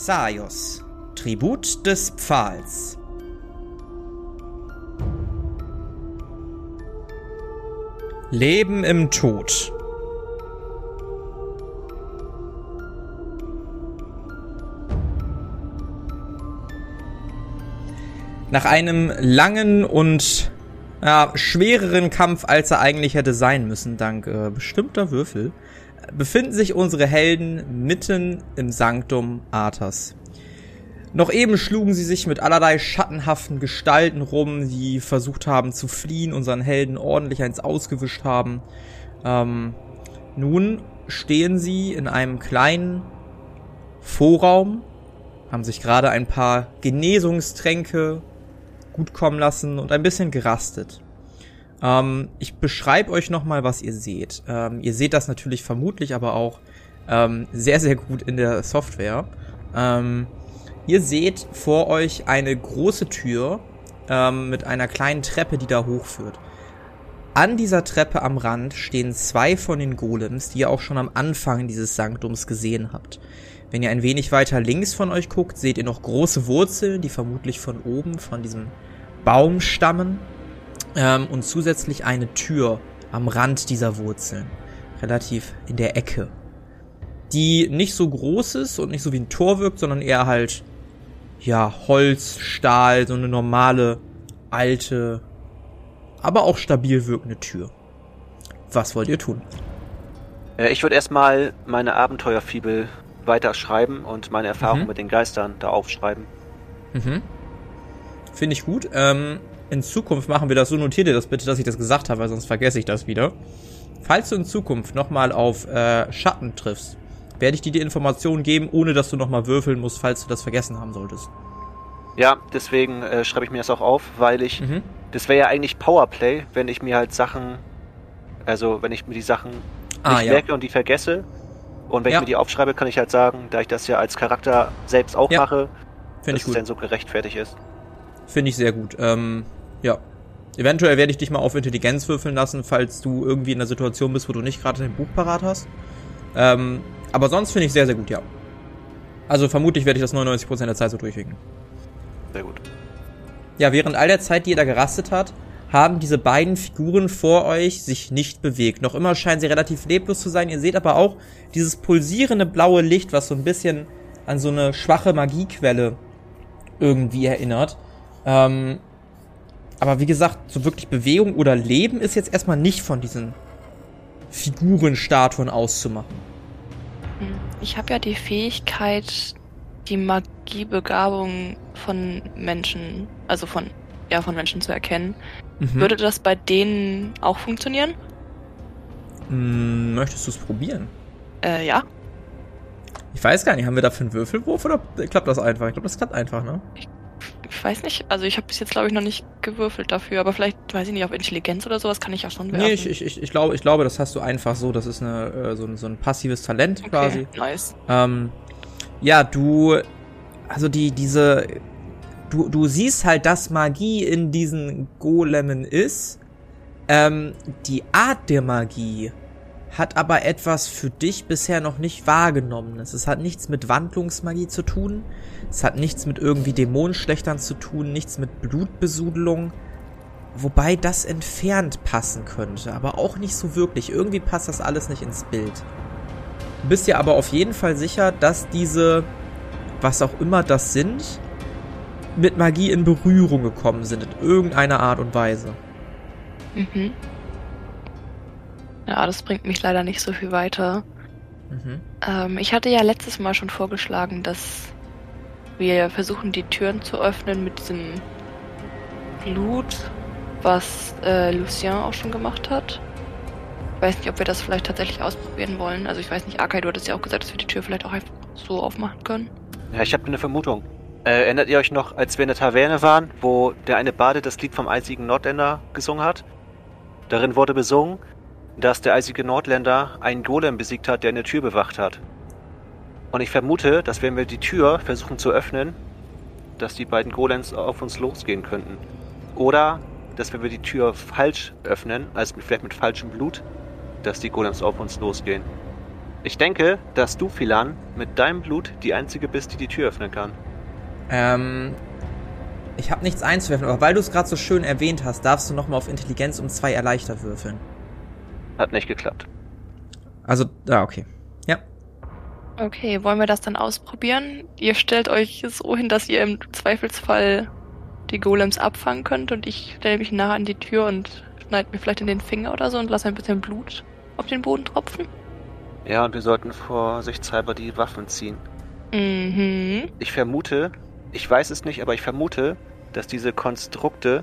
Zaios, Tribut des Pfahls. Leben im Tod. Nach einem langen und ja, schwereren Kampf, als er eigentlich hätte sein müssen, dank äh, bestimmter Würfel, befinden sich unsere Helden mitten im Sanktum Arthas. Noch eben schlugen sie sich mit allerlei schattenhaften Gestalten rum, die versucht haben zu fliehen, unseren Helden ordentlich eins ausgewischt haben. Ähm, nun stehen sie in einem kleinen Vorraum, haben sich gerade ein paar Genesungstränke gut kommen lassen und ein bisschen gerastet. Ähm, ich beschreibe euch nochmal, was ihr seht. Ähm, ihr seht das natürlich vermutlich aber auch ähm, sehr, sehr gut in der Software. Ähm, ihr seht vor euch eine große Tür ähm, mit einer kleinen Treppe, die da hochführt. An dieser Treppe am Rand stehen zwei von den Golems, die ihr auch schon am Anfang dieses Sanktums gesehen habt. Wenn ihr ein wenig weiter links von euch guckt, seht ihr noch große Wurzeln, die vermutlich von oben, von diesem Baum stammen. Ähm, und zusätzlich eine Tür am Rand dieser Wurzeln. Relativ in der Ecke. Die nicht so groß ist und nicht so wie ein Tor wirkt, sondern eher halt, ja, Holz, Stahl, so eine normale, alte, aber auch stabil wirkende Tür. Was wollt ihr tun? Äh, ich würde erstmal meine Abenteuerfibel weiterschreiben und meine Erfahrungen mhm. mit den Geistern da aufschreiben. Mhm. Finde ich gut. Ähm, in Zukunft machen wir das so. Notiert ihr das bitte, dass ich das gesagt habe, weil sonst vergesse ich das wieder. Falls du in Zukunft nochmal auf äh, Schatten triffst, werde ich dir die Informationen geben, ohne dass du nochmal würfeln musst, falls du das vergessen haben solltest. Ja, deswegen äh, schreibe ich mir das auch auf, weil ich. Mhm. Das wäre ja eigentlich Powerplay, wenn ich mir halt Sachen. Also, wenn ich mir die Sachen ah, nicht ja. merke und die vergesse, und wenn ja. ich mir die aufschreibe, kann ich halt sagen, da ich das ja als Charakter selbst auch ja. mache, Find dass es dann so gerechtfertigt ist. Finde ich sehr gut. Ähm, ja. Eventuell werde ich dich mal auf Intelligenz würfeln lassen, falls du irgendwie in der Situation bist, wo du nicht gerade dein Buch parat hast. Ähm, aber sonst finde ich sehr, sehr gut, ja. Also vermutlich werde ich das 99% der Zeit so durchwinken. Sehr gut. Ja, während all der Zeit, die ihr da gerastet hat, haben diese beiden Figuren vor euch sich nicht bewegt. Noch immer scheinen sie relativ leblos zu sein. Ihr seht aber auch dieses pulsierende blaue Licht, was so ein bisschen an so eine schwache Magiequelle irgendwie erinnert. Ähm, aber wie gesagt, so wirklich Bewegung oder Leben ist jetzt erstmal nicht von diesen Figurenstatuen auszumachen. Ich habe ja die Fähigkeit, die Magiebegabung von Menschen, also von ja, von Menschen zu erkennen. Mhm. Würde das bei denen auch funktionieren? Hm, möchtest du es probieren? Äh, ja. Ich weiß gar nicht, haben wir dafür einen Würfelwurf oder klappt das einfach? Ich glaube, das klappt einfach, ne? Ich, ich weiß nicht. Also ich habe bis jetzt, glaube ich, noch nicht gewürfelt dafür, aber vielleicht, weiß ich nicht, auf Intelligenz oder sowas kann ich ja schon werfen. Nee, ich, ich, ich, ich, glaube, ich glaube, das hast du einfach so. Das ist eine, äh, so, ein, so ein passives Talent okay, quasi. Nice. Ähm, ja, du. Also die, diese du, du siehst halt, dass Magie in diesen Golemen ist. Ähm, die Art der Magie hat aber etwas für dich bisher noch nicht wahrgenommen. Es hat nichts mit Wandlungsmagie zu tun. Es hat nichts mit irgendwie Dämonenschlechtern zu tun, nichts mit Blutbesudelung. Wobei das entfernt passen könnte, aber auch nicht so wirklich. Irgendwie passt das alles nicht ins Bild. Du bist ja aber auf jeden Fall sicher, dass diese, was auch immer das sind, mit Magie in Berührung gekommen sind, in irgendeiner Art und Weise. Mhm. Ja, das bringt mich leider nicht so viel weiter. Mhm. Ähm, ich hatte ja letztes Mal schon vorgeschlagen, dass wir versuchen, die Türen zu öffnen mit diesem Blut, was äh, Lucien auch schon gemacht hat. Ich weiß nicht, ob wir das vielleicht tatsächlich ausprobieren wollen. Also ich weiß nicht, Arkai, du hattest ja auch gesagt, dass wir die Tür vielleicht auch einfach so aufmachen können. Ja, ich habe eine Vermutung. Äh, erinnert ihr euch noch, als wir in der Taverne waren, wo der eine Bade das Lied vom eisigen Nordländer gesungen hat? Darin wurde besungen, dass der eisige Nordländer einen Golem besiegt hat, der eine Tür bewacht hat. Und ich vermute, dass wenn wir die Tür versuchen zu öffnen, dass die beiden Golems auf uns losgehen könnten. Oder, dass wenn wir die Tür falsch öffnen, also vielleicht mit falschem Blut, dass die Golems auf uns losgehen. Ich denke, dass du, Philan, mit deinem Blut die Einzige bist, die die Tür öffnen kann. Ähm, ich habe nichts einzuwerfen, aber weil du es gerade so schön erwähnt hast, darfst du nochmal auf Intelligenz um zwei erleichtert würfeln. Hat nicht geklappt. Also, ah, okay. Ja. Okay, wollen wir das dann ausprobieren? Ihr stellt euch so hin, dass ihr im Zweifelsfall die Golems abfangen könnt und ich stelle mich nah an die Tür und schneide mir vielleicht in den Finger oder so und lasse ein bisschen Blut auf den Boden tropfen. Ja, und wir sollten vorsichtshalber die Waffen ziehen. Mhm. Ich vermute, ich weiß es nicht, aber ich vermute, dass diese Konstrukte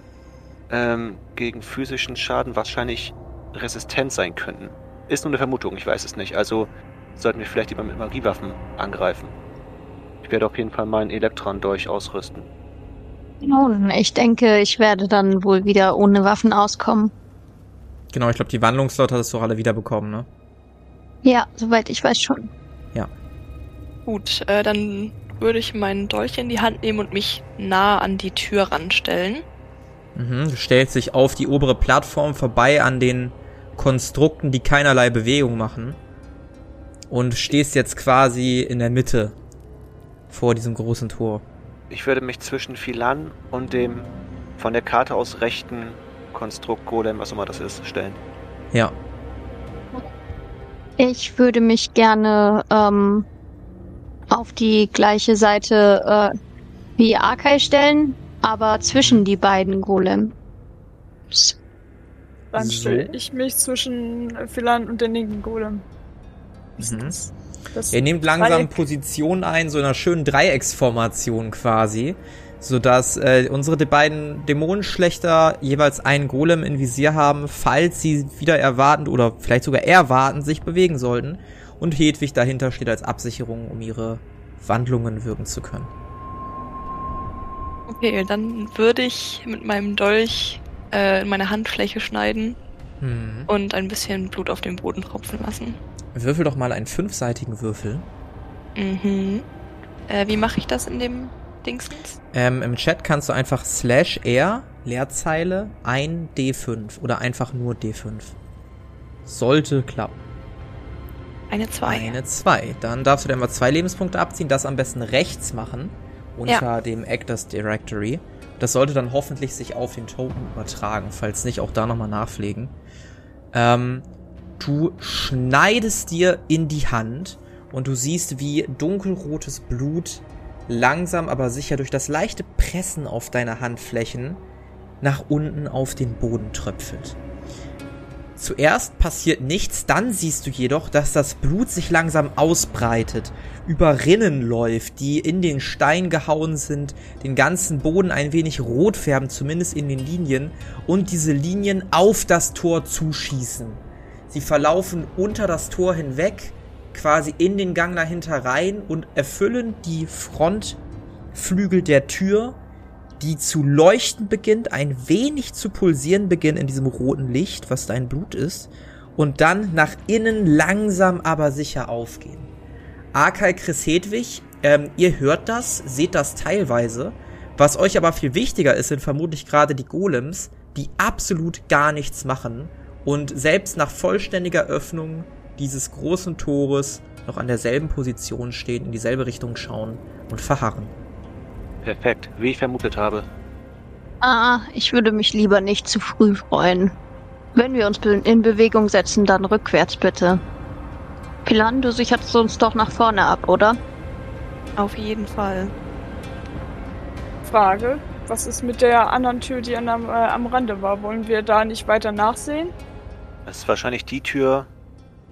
ähm, gegen physischen Schaden wahrscheinlich resistent sein könnten. Ist nur eine Vermutung, ich weiß es nicht. Also sollten wir vielleicht lieber mit Magiewaffen angreifen. Ich werde auf jeden Fall meinen Elektron durch ausrüsten. Nun, ich denke, ich werde dann wohl wieder ohne Waffen auskommen. Genau, ich glaube, die Wandlungslot hattest du auch alle wiederbekommen, ne? Ja, soweit ich weiß schon. Ja. Gut, äh, dann würde ich meinen Dolch in die Hand nehmen und mich nah an die Tür ranstellen. Mhm, du stellst dich auf die obere Plattform vorbei an den Konstrukten, die keinerlei Bewegung machen. Und stehst jetzt quasi in der Mitte vor diesem großen Tor. Ich würde mich zwischen Philan und dem von der Karte aus rechten Konstrukt Golem, was immer das ist, stellen. Ja. Ich würde mich gerne ähm, auf die gleiche Seite äh, wie Arkai stellen, aber zwischen die beiden Golems. Dann So. stelle ich mich zwischen Philan und den linken Golem. Mhm. Das Ihr nehmt langsam Dreieck. Position ein, so einer schönen Dreiecksformation quasi, sodass äh, unsere beiden Dämonenschlechter jeweils einen Golem in Visier haben, falls sie wieder erwartend oder vielleicht sogar erwartend sich bewegen sollten. Und Hedwig dahinter steht als Absicherung, um ihre Wandlungen wirken zu können. Okay, dann würde ich mit meinem Dolch äh, meine Handfläche schneiden Hm. und ein bisschen Blut auf den Boden tropfen lassen. Würfel doch mal einen fünfseitigen Würfel. Mhm. Äh, wie mache ich das in dem Dingsens? Ähm, Im Chat kannst du einfach slash r, Leerzeile, ein D5 oder einfach nur D5. Sollte klappen. Eine 2. Eine 2. Dann darfst du dir mal zwei Lebenspunkte abziehen, das am besten rechts machen, unter dem Actors Directory. Das sollte dann hoffentlich sich auf den Token übertragen, falls nicht, auch da nochmal nachpflegen. Ähm, du schneidest dir in die Hand und du siehst, wie dunkelrotes Blut langsam aber sicher durch das leichte Pressen auf deine Handflächen nach unten auf den Boden tröpfelt. Zuerst passiert nichts, dann siehst du jedoch, dass das Blut sich langsam ausbreitet, über Rinnen läuft, die in den Stein gehauen sind, den ganzen Boden ein wenig rot färben, zumindest in den Linien, und diese Linien auf das Tor zuschießen. Sie verlaufen unter das Tor hinweg, quasi in den Gang dahinter rein und erfüllen die Frontflügel der Tür, die zu leuchten beginnt, ein wenig zu pulsieren beginnt in diesem roten Licht, was dein Blut ist, und dann nach innen langsam aber sicher aufgehen. Arkay Chris Hedwig, ähm, ihr hört das, seht das teilweise. Was euch aber viel wichtiger ist, sind vermutlich gerade die Golems, die absolut gar nichts machen und selbst nach vollständiger Öffnung dieses großen Tores noch an derselben Position stehen, in dieselbe Richtung schauen und verharren. Perfekt, wie ich vermutet habe. Ah, ich würde mich lieber nicht zu früh freuen. Wenn wir uns in Bewegung setzen, dann rückwärts bitte. Pilan, du sicherst uns doch nach vorne ab, oder? Auf jeden Fall. Frage, was ist mit der anderen Tür, die an, am, äh, am Rande war? Wollen wir da nicht weiter nachsehen? Es ist wahrscheinlich die Tür,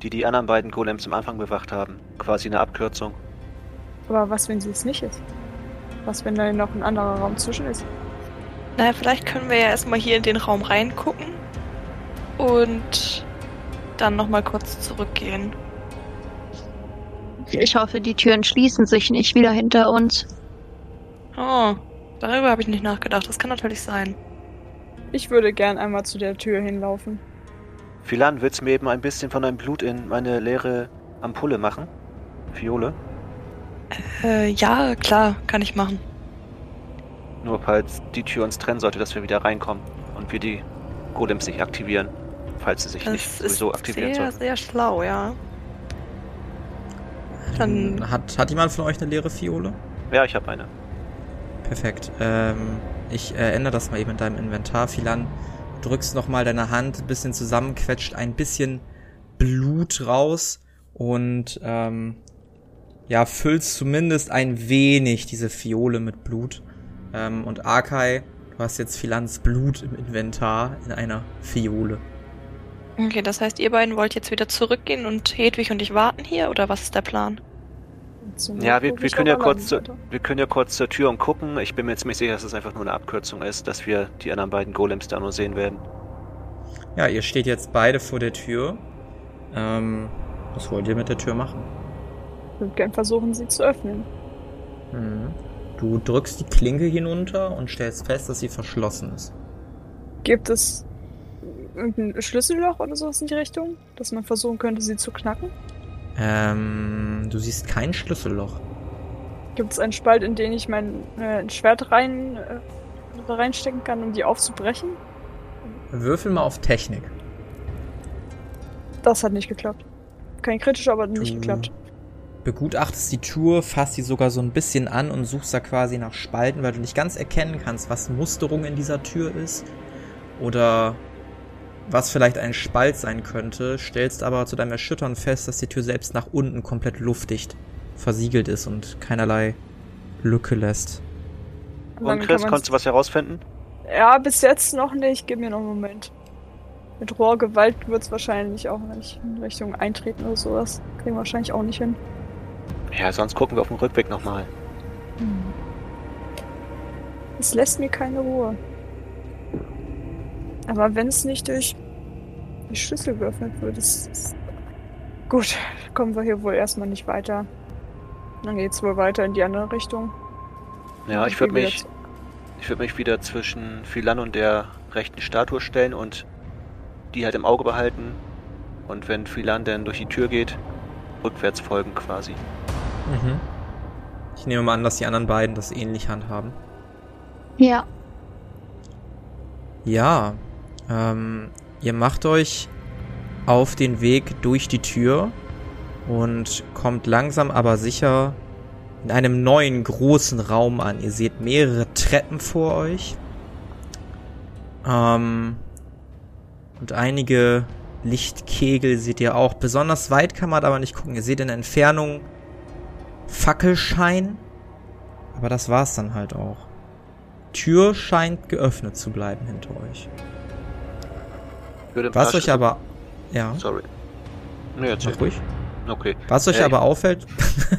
die die anderen beiden Golems am Anfang bewacht haben. Quasi eine Abkürzung. Aber was, wenn sie es nicht ist? Was, wenn da noch ein anderer Raum zwischen ist? Naja, vielleicht können wir ja erstmal hier in den Raum reingucken und dann nochmal kurz zurückgehen. Ich hoffe, die Türen schließen sich nicht wieder hinter uns. Oh, darüber habe ich nicht nachgedacht. Das kann natürlich sein. Ich würde gern einmal zu der Tür hinlaufen. Philan, willst du mir eben ein bisschen von deinem Blut in meine leere Ampulle machen? Fiole? Äh, ja, klar, kann ich machen. Nur falls die Tür uns trennen sollte, dass wir wieder reinkommen und wir die Golems nicht aktivieren. Falls sie sich nicht Das ist sowieso aktivieren sehr, sollten. sehr schlau, ja. Dann hat, hat jemand von euch eine leere Fiole? Ja, ich habe eine. Perfekt. Ähm, ich äh, ändere das mal eben in deinem Inventar. Philan, drückst nochmal deine Hand ein bisschen zusammenquetscht, ein bisschen Blut raus und ähm, ja, füllst zumindest ein wenig diese Fiole mit Blut. Ähm, und Arkai, du hast jetzt Philans Blut im Inventar in einer Fiole. Okay, das heißt, ihr beiden wollt jetzt wieder zurückgehen und Hedwig und ich warten hier oder was ist der Plan? Ja, wir, wir können ja kurz zu, wir können ja kurz zur Tür und gucken. Ich bin mir ziemlich sicher, dass es einfach nur eine Abkürzung ist, dass wir die anderen beiden Golems da nur sehen werden. Ja, ihr steht jetzt beide vor der Tür. Ähm, was wollt ihr mit der Tür machen? Ich würde gern versuchen, sie zu öffnen. Hm. Du drückst die Klinke hinunter und stellst fest, dass sie verschlossen ist. Gibt es irgendein Schlüsselloch oder sowas in die Richtung, dass man versuchen könnte, sie zu knacken? Ähm, du siehst kein Schlüsselloch. Gibt es einen Spalt, in den ich mein äh, Schwert rein, äh, reinstecken kann, um die aufzubrechen? Würfel mal auf Technik. Das hat nicht geklappt. Kein kritisch, aber du nicht geklappt. Begutachtest die Tür, fasst sie sogar so ein bisschen an und suchst da quasi nach Spalten, weil du nicht ganz erkennen kannst, was Musterung in dieser Tür ist. Oder was vielleicht ein Spalt sein könnte, stellst aber zu deinem Erschüttern fest, dass die Tür selbst nach unten komplett luftdicht versiegelt ist und keinerlei Lücke lässt. Und Chris, konntest du was herausfinden? Ja, bis jetzt noch nicht. Gib mir noch einen Moment. Mit Rohrgewalt wird es wahrscheinlich auch nicht in Richtung Eintreten oder sowas. Kriegen wir wahrscheinlich auch nicht hin. Ja, sonst gucken wir auf dem Rückweg nochmal. Hm. Es lässt mir keine Ruhe. Aber wenn es nicht durch die Schlüssel geöffnet wird, ist, ist gut. Kommen wir hier wohl erstmal nicht weiter. Dann geht's wohl weiter in die andere Richtung. Ja, ich würde mich, ich würde mich wieder zwischen Philan und der rechten Statue stellen und die halt im Auge behalten. Und wenn Philan dann durch die Tür geht, rückwärts folgen quasi. Mhm. Ich nehme mal an, dass die anderen beiden das ähnlich handhaben. Ja. Ja, ähm, ihr macht euch auf den Weg durch die Tür und kommt langsam aber sicher in einem neuen großen Raum an. Ihr seht mehrere Treppen vor euch. Ähm, und einige Lichtkegel seht ihr auch. Besonders weit kann man aber nicht gucken. Ihr seht in der Entfernung Fackelschein. Aber das war's dann halt auch. Tür scheint geöffnet zu bleiben hinter euch. Was euch aber. Ja. Sorry. Nee, erzähl. Mach ruhig. Okay. Was euch äh, aber auffällt.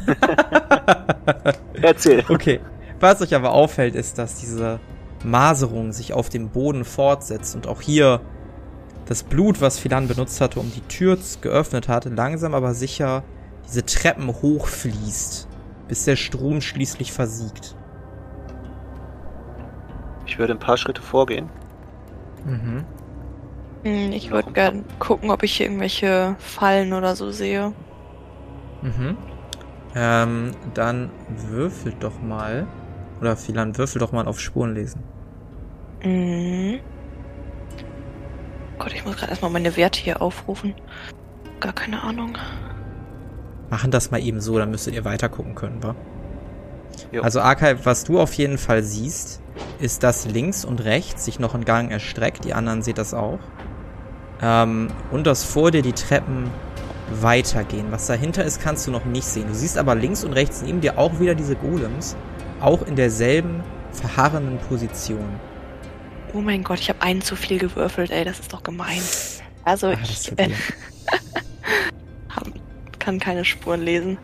erzähl. Okay. Was euch aber auffällt, ist, dass diese Maserung sich auf dem Boden fortsetzt und auch hier das Blut, was Philan benutzt hatte, um die Tür geöffnet hat, langsam aber sicher diese Treppen hochfließt, bis der Strom schließlich versiegt. Ich würde ein paar Schritte vorgehen. Mhm. Hm, ich würde gerne gucken, ob ich hier irgendwelche Fallen oder so sehe. Mhm. Ähm, dann würfelt doch mal. Oder Philan, würfel doch mal auf Spuren lesen. Mhm. Gott, ich muss gerade erstmal meine Werte hier aufrufen. Gar keine Ahnung. Machen das mal eben so, dann müsstet ihr weiter gucken können, wa? Jo. Also Archive, was du auf jeden Fall siehst, ist, dass links und rechts sich noch ein Gang erstreckt. Die anderen seht das auch. Ähm, und dass vor dir die Treppen weitergehen. Was dahinter ist, kannst du noch nicht sehen. Du siehst aber links und rechts neben dir auch wieder diese Golems. Auch in derselben verharrenden Position. Oh mein Gott, ich habe einen zu viel gewürfelt, ey, das ist doch gemein. Also ah, ich äh, kann keine Spuren lesen.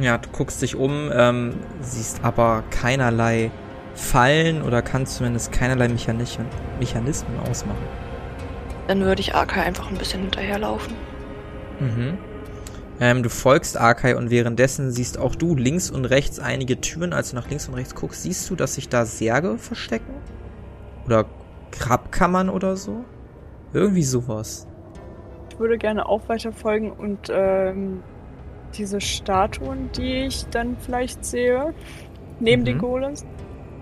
Ja, du guckst dich um, ähm, siehst aber keinerlei Fallen oder kannst zumindest keinerlei Mechanismen, Mechanismen ausmachen. Dann würde ich Arkai einfach ein bisschen hinterherlaufen. Mhm. Ähm, du folgst Arkai und währenddessen siehst auch du links und rechts einige Türen. Als du nach links und rechts guckst, siehst du, dass sich da Särge verstecken? Oder Grabkammern oder so? Irgendwie sowas. Ich würde gerne auch weiter folgen und ähm, diese Statuen, die ich dann vielleicht sehe, neben mhm. den Golems,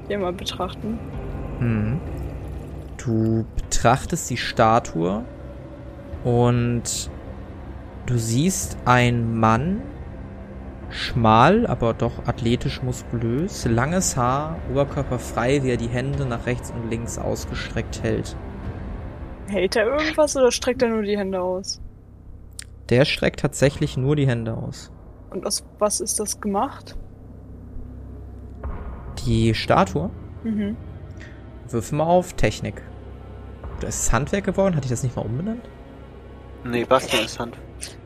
die mal betrachten. Mhm. Du betrachtest die Statue und du siehst einen Mann schmal, aber doch athletisch muskulös, langes Haar, Oberkörper frei, wie er die Hände nach rechts und links ausgestreckt hält. Hält er irgendwas oder streckt er nur die Hände aus? Der streckt tatsächlich nur die Hände aus. Und aus was ist das gemacht? Die Statue? Mhm. Wirf mal auf Technik. Das ist Handwerk geworden? Hatte ich das nicht mal umbenannt? Nee, Bastian ist Hand.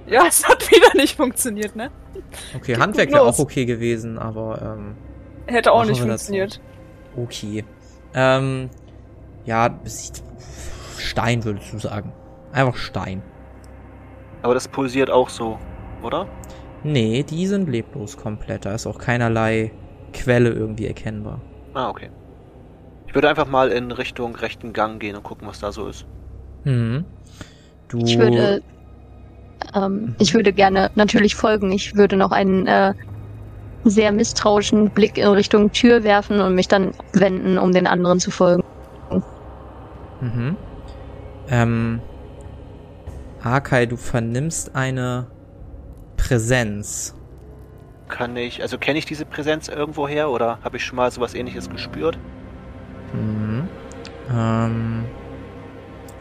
Ja, es hat wieder nicht funktioniert, ne? Okay, Handwerk wäre auch okay gewesen, aber ähm, Hätte auch nicht funktioniert. okay. Ähm, ja, Stein würdest du sagen. Einfach Stein. Aber das pulsiert auch so, oder? Nee, die sind leblos komplett. Da ist auch keinerlei Quelle irgendwie erkennbar. Ah, okay. Ich würde einfach mal in Richtung rechten Gang gehen und gucken, was da so ist. Mhm. Du. Ich würde, ähm, ich würde gerne natürlich folgen. Ich würde noch einen äh, sehr misstrauischen Blick in Richtung Tür werfen und mich dann wenden, um den anderen zu folgen. Mhm. Ähm. Akai, du vernimmst eine Präsenz. Kann ich, also kenne ich diese Präsenz irgendwo her oder habe ich schon mal sowas ähnliches gespürt? Mhm. Ähm.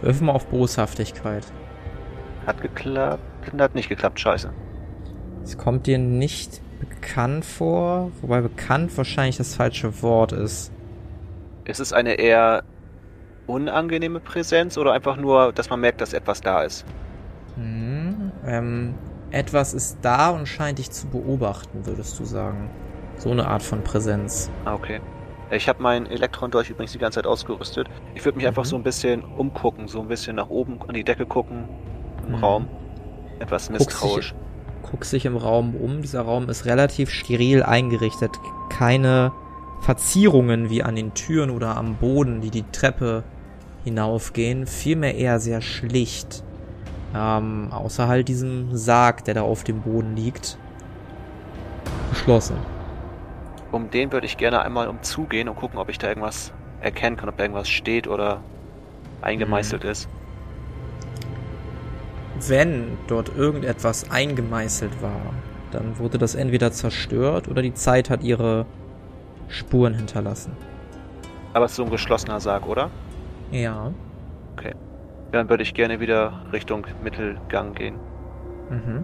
Wirf mal auf Boshaftigkeit. Hat geklappt, hat nicht geklappt, scheiße. Es kommt dir nicht bekannt vor, wobei bekannt wahrscheinlich das falsche Wort ist. Ist es eine eher unangenehme Präsenz oder einfach nur, dass man merkt, dass etwas da ist? Hm, ähm, etwas ist da und scheint dich zu beobachten, würdest du sagen. So eine Art von Präsenz. Ah, okay. Ich habe meinen Elektron-Dolch übrigens die ganze Zeit ausgerüstet. Ich würde mich einfach Mhm. so ein bisschen umgucken, so ein bisschen nach oben an die Decke gucken, im Mhm. Raum. Etwas misstrauisch. Guckst dich im Raum um. Dieser Raum ist relativ steril eingerichtet. Keine Verzierungen wie an den Türen oder am Boden, die die Treppe hinaufgehen. Vielmehr eher sehr schlicht. Ähm, außer halt diesem Sarg, der da auf dem Boden liegt. Geschlossen. Um den würde ich gerne einmal umzugehen und gucken, ob ich da irgendwas erkennen kann, ob da irgendwas steht oder eingemeißelt ist. Wenn dort irgendetwas eingemeißelt war, dann wurde das entweder zerstört oder die Zeit hat ihre Spuren hinterlassen. Aber es ist so ein geschlossener Sarg, oder? Ja. Dann würde ich gerne wieder Richtung Mittelgang gehen. Mhm.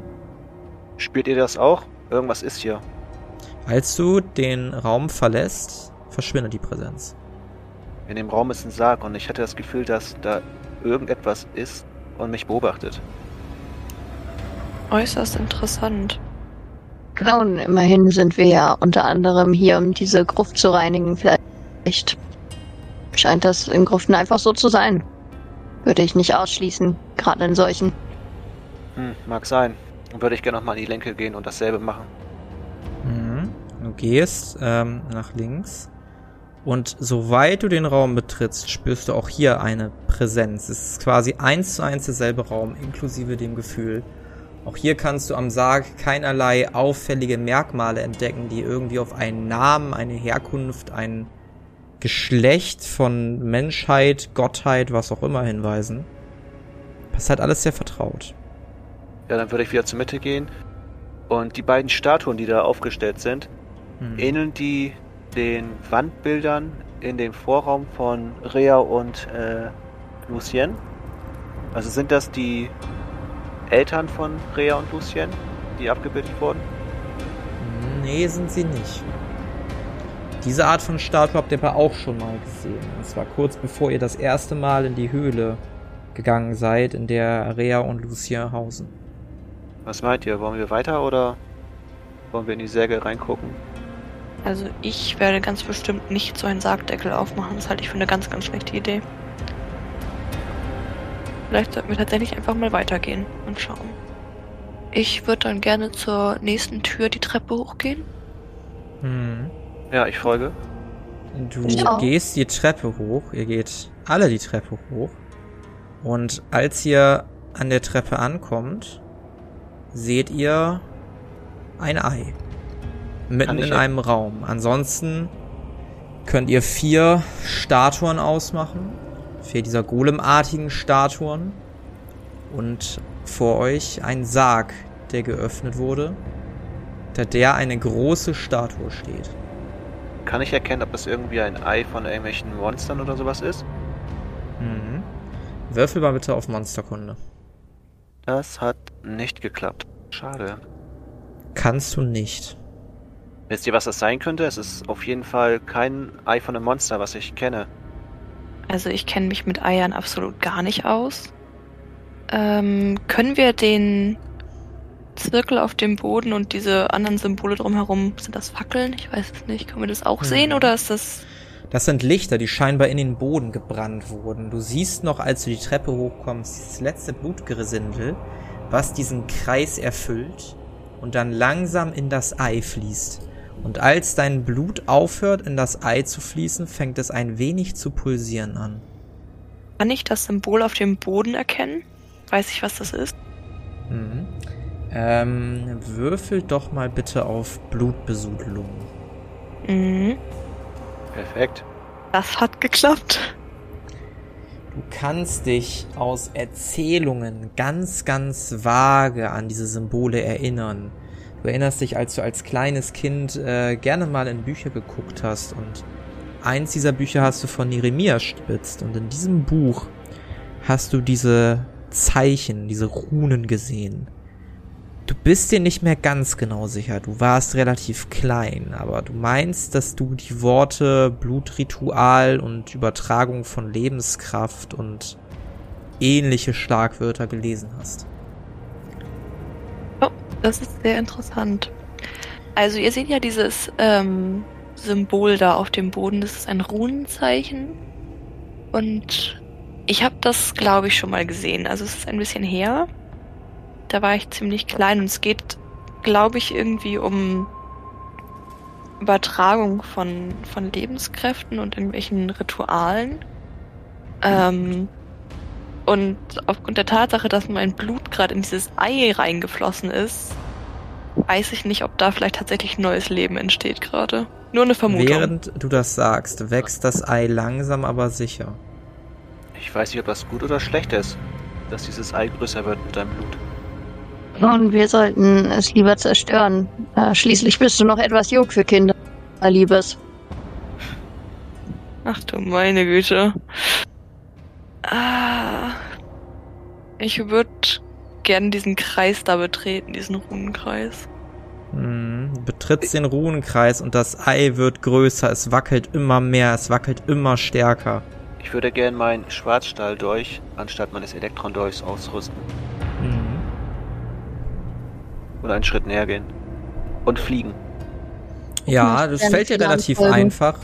Spürt ihr das auch? Irgendwas ist hier. Als du den Raum verlässt, verschwindet die Präsenz. In dem Raum ist ein Sarg und ich hatte das Gefühl, dass da irgendetwas ist und mich beobachtet. Äußerst interessant. Genau, und immerhin sind wir ja unter anderem hier, um diese Gruft zu reinigen. Vielleicht scheint das in Gruften einfach so zu sein. Würde ich nicht ausschließen, gerade in solchen. Hm, mag sein. Dann würde ich gerne nochmal in die Lenke gehen und dasselbe machen. Mhm. Du gehst ähm, nach links und soweit du den Raum betrittst, spürst du auch hier eine Präsenz. Es ist quasi eins zu eins derselbe Raum, inklusive dem Gefühl. Auch hier kannst du am Sarg keinerlei auffällige Merkmale entdecken, die irgendwie auf einen Namen, eine Herkunft, ein Geschlecht von Menschheit, Gottheit, was auch immer hinweisen. Das ist halt alles sehr vertraut. Ja, dann würde ich wieder zur Mitte gehen. Und die beiden Statuen, die da aufgestellt sind, Hm. ähneln die den Wandbildern in dem Vorraum von Rea und äh, Lucien? Also sind das die Eltern von Rea und Lucien, die abgebildet wurden? Nee, sind sie nicht. Diese Art von Statue habt ihr aber auch schon mal gesehen. Und zwar kurz bevor ihr das erste Mal in die Höhle gegangen seid, in der Rea und Lucia hausen. Was meint ihr? Wollen wir weiter oder wollen wir in die Säge reingucken? Also ich werde ganz bestimmt nicht so einen Sargdeckel aufmachen. Das halte ich für eine ganz, ganz schlechte Idee. Vielleicht sollten wir tatsächlich einfach mal weitergehen und schauen. Ich würde dann gerne zur nächsten Tür die Treppe hochgehen. Hm. Ja, ich folge. Du Ich gehst die Treppe hoch. Ihr geht alle die Treppe hoch. Und als ihr an der Treppe ankommt, seht ihr ein Ei. Mitten in einem Raum. Ansonsten könnt ihr vier Statuen ausmachen. Vier dieser golemartigen Statuen. Und vor euch ein Sarg, der geöffnet wurde. hinter der eine große Statue steht. Kann ich erkennen, ob das irgendwie ein Ei von irgendwelchen Monstern oder sowas ist? Mhm. Würfel mal bitte auf Monsterkunde. Das hat nicht geklappt. Schade. Kannst du nicht. Wisst ihr, was das sein könnte? Es ist auf jeden Fall kein Ei von einem Monster, was ich kenne. Also ich kenne mich mit Eiern absolut gar nicht aus. Ähm, können wir den Zirkel auf dem Boden und diese anderen Symbole drumherum, sind das Fackeln? Ich weiß es nicht. Können wir das auch hm. sehen oder ist das... Das sind Lichter, die scheinbar in den Boden gebrannt wurden. Du siehst noch, als du die Treppe hochkommst, das letzte Blutgerisindel, was diesen Kreis erfüllt und dann langsam in das Ei fließt. Und als dein Blut aufhört, in das Ei zu fließen, fängt es ein wenig zu pulsieren an. Kann ich das Symbol auf dem Boden erkennen? Weiß ich, was das ist? Mhm. Ähm, würfel doch mal bitte auf Blutbesudelung. Mhm. Perfekt. Das hat geklappt. Du kannst dich aus Erzählungen ganz, ganz vage an diese Symbole erinnern. Du erinnerst dich, als du als kleines Kind äh, gerne mal in Bücher geguckt hast und eins dieser Bücher hast du von Jeremia spitzt und in diesem Buch hast du diese Zeichen, diese Runen gesehen. Du bist dir nicht mehr ganz genau sicher. Du warst relativ klein, aber du meinst, dass du die Worte Blutritual und Übertragung von Lebenskraft und ähnliche Schlagwörter gelesen hast. Das ist sehr interessant. Also ihr seht ja dieses ähm, Symbol da auf dem Boden. Das ist ein Runenzeichen. Und ich habe das, glaube ich, schon mal gesehen. Also es ist ein bisschen her. Da war ich ziemlich klein und es geht, glaube ich, irgendwie um Übertragung von, von Lebenskräften und irgendwelchen Ritualen. Ähm, und aufgrund der Tatsache, dass mein Blut gerade in dieses Ei reingeflossen ist, weiß ich nicht, ob da vielleicht tatsächlich neues Leben entsteht gerade. Nur eine Vermutung. Während du das sagst, wächst das Ei langsam aber sicher. Ich weiß nicht, ob das gut oder schlecht ist, dass dieses Ei größer wird mit deinem Blut. Und wir sollten es lieber zerstören. Äh, schließlich bist du noch etwas jung für Kinder, Liebes. Ach du meine Güte. Ah, ich würde gern diesen Kreis da betreten, diesen Runenkreis. Hm, betrittst den Runenkreis und das Ei wird größer, es wackelt immer mehr, es wackelt immer stärker. Ich würde gern meinen Schwarzstahldolch anstatt meines Elektrondolchs ausrüsten. Mhm. Und einen Schritt näher gehen. Und fliegen. Ja, das fällt dir relativ einfach.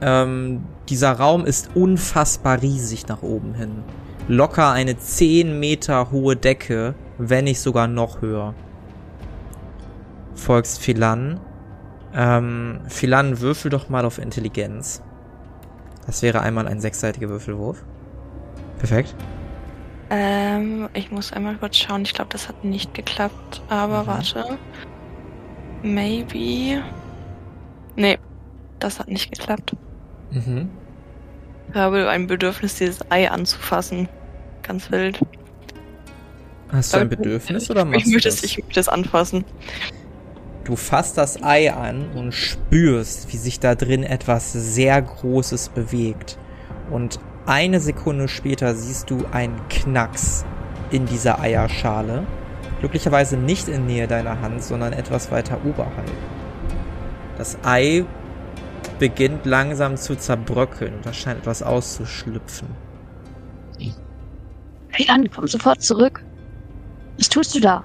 Ähm, dieser Raum ist unfassbar riesig nach oben hin. Locker eine 10 Meter hohe Decke, wenn nicht sogar noch höher. Folgst Philan. Ähm, Philan, würfel doch mal auf Intelligenz. Das wäre einmal ein sechsseitiger Würfelwurf. Perfekt. Ähm, ich muss einmal kurz schauen. Ich glaube, das hat nicht geklappt. Aber mhm. warte. Maybe. Nee, das hat nicht geklappt. Mhm. Ich habe ein Bedürfnis, dieses Ei anzufassen. Ganz wild. Hast du ein Bedürfnis oder machst ich möchte du das? Ich möchte es anfassen. Du fasst das Ei an und spürst, wie sich da drin etwas sehr Großes bewegt. Und eine Sekunde später siehst du einen Knacks in dieser Eierschale. Glücklicherweise nicht in Nähe deiner Hand, sondern etwas weiter oberhalb. Das Ei beginnt langsam zu zerbröckeln. Da scheint etwas auszuschlüpfen. Hey, an, komm sofort zurück. Was tust du da?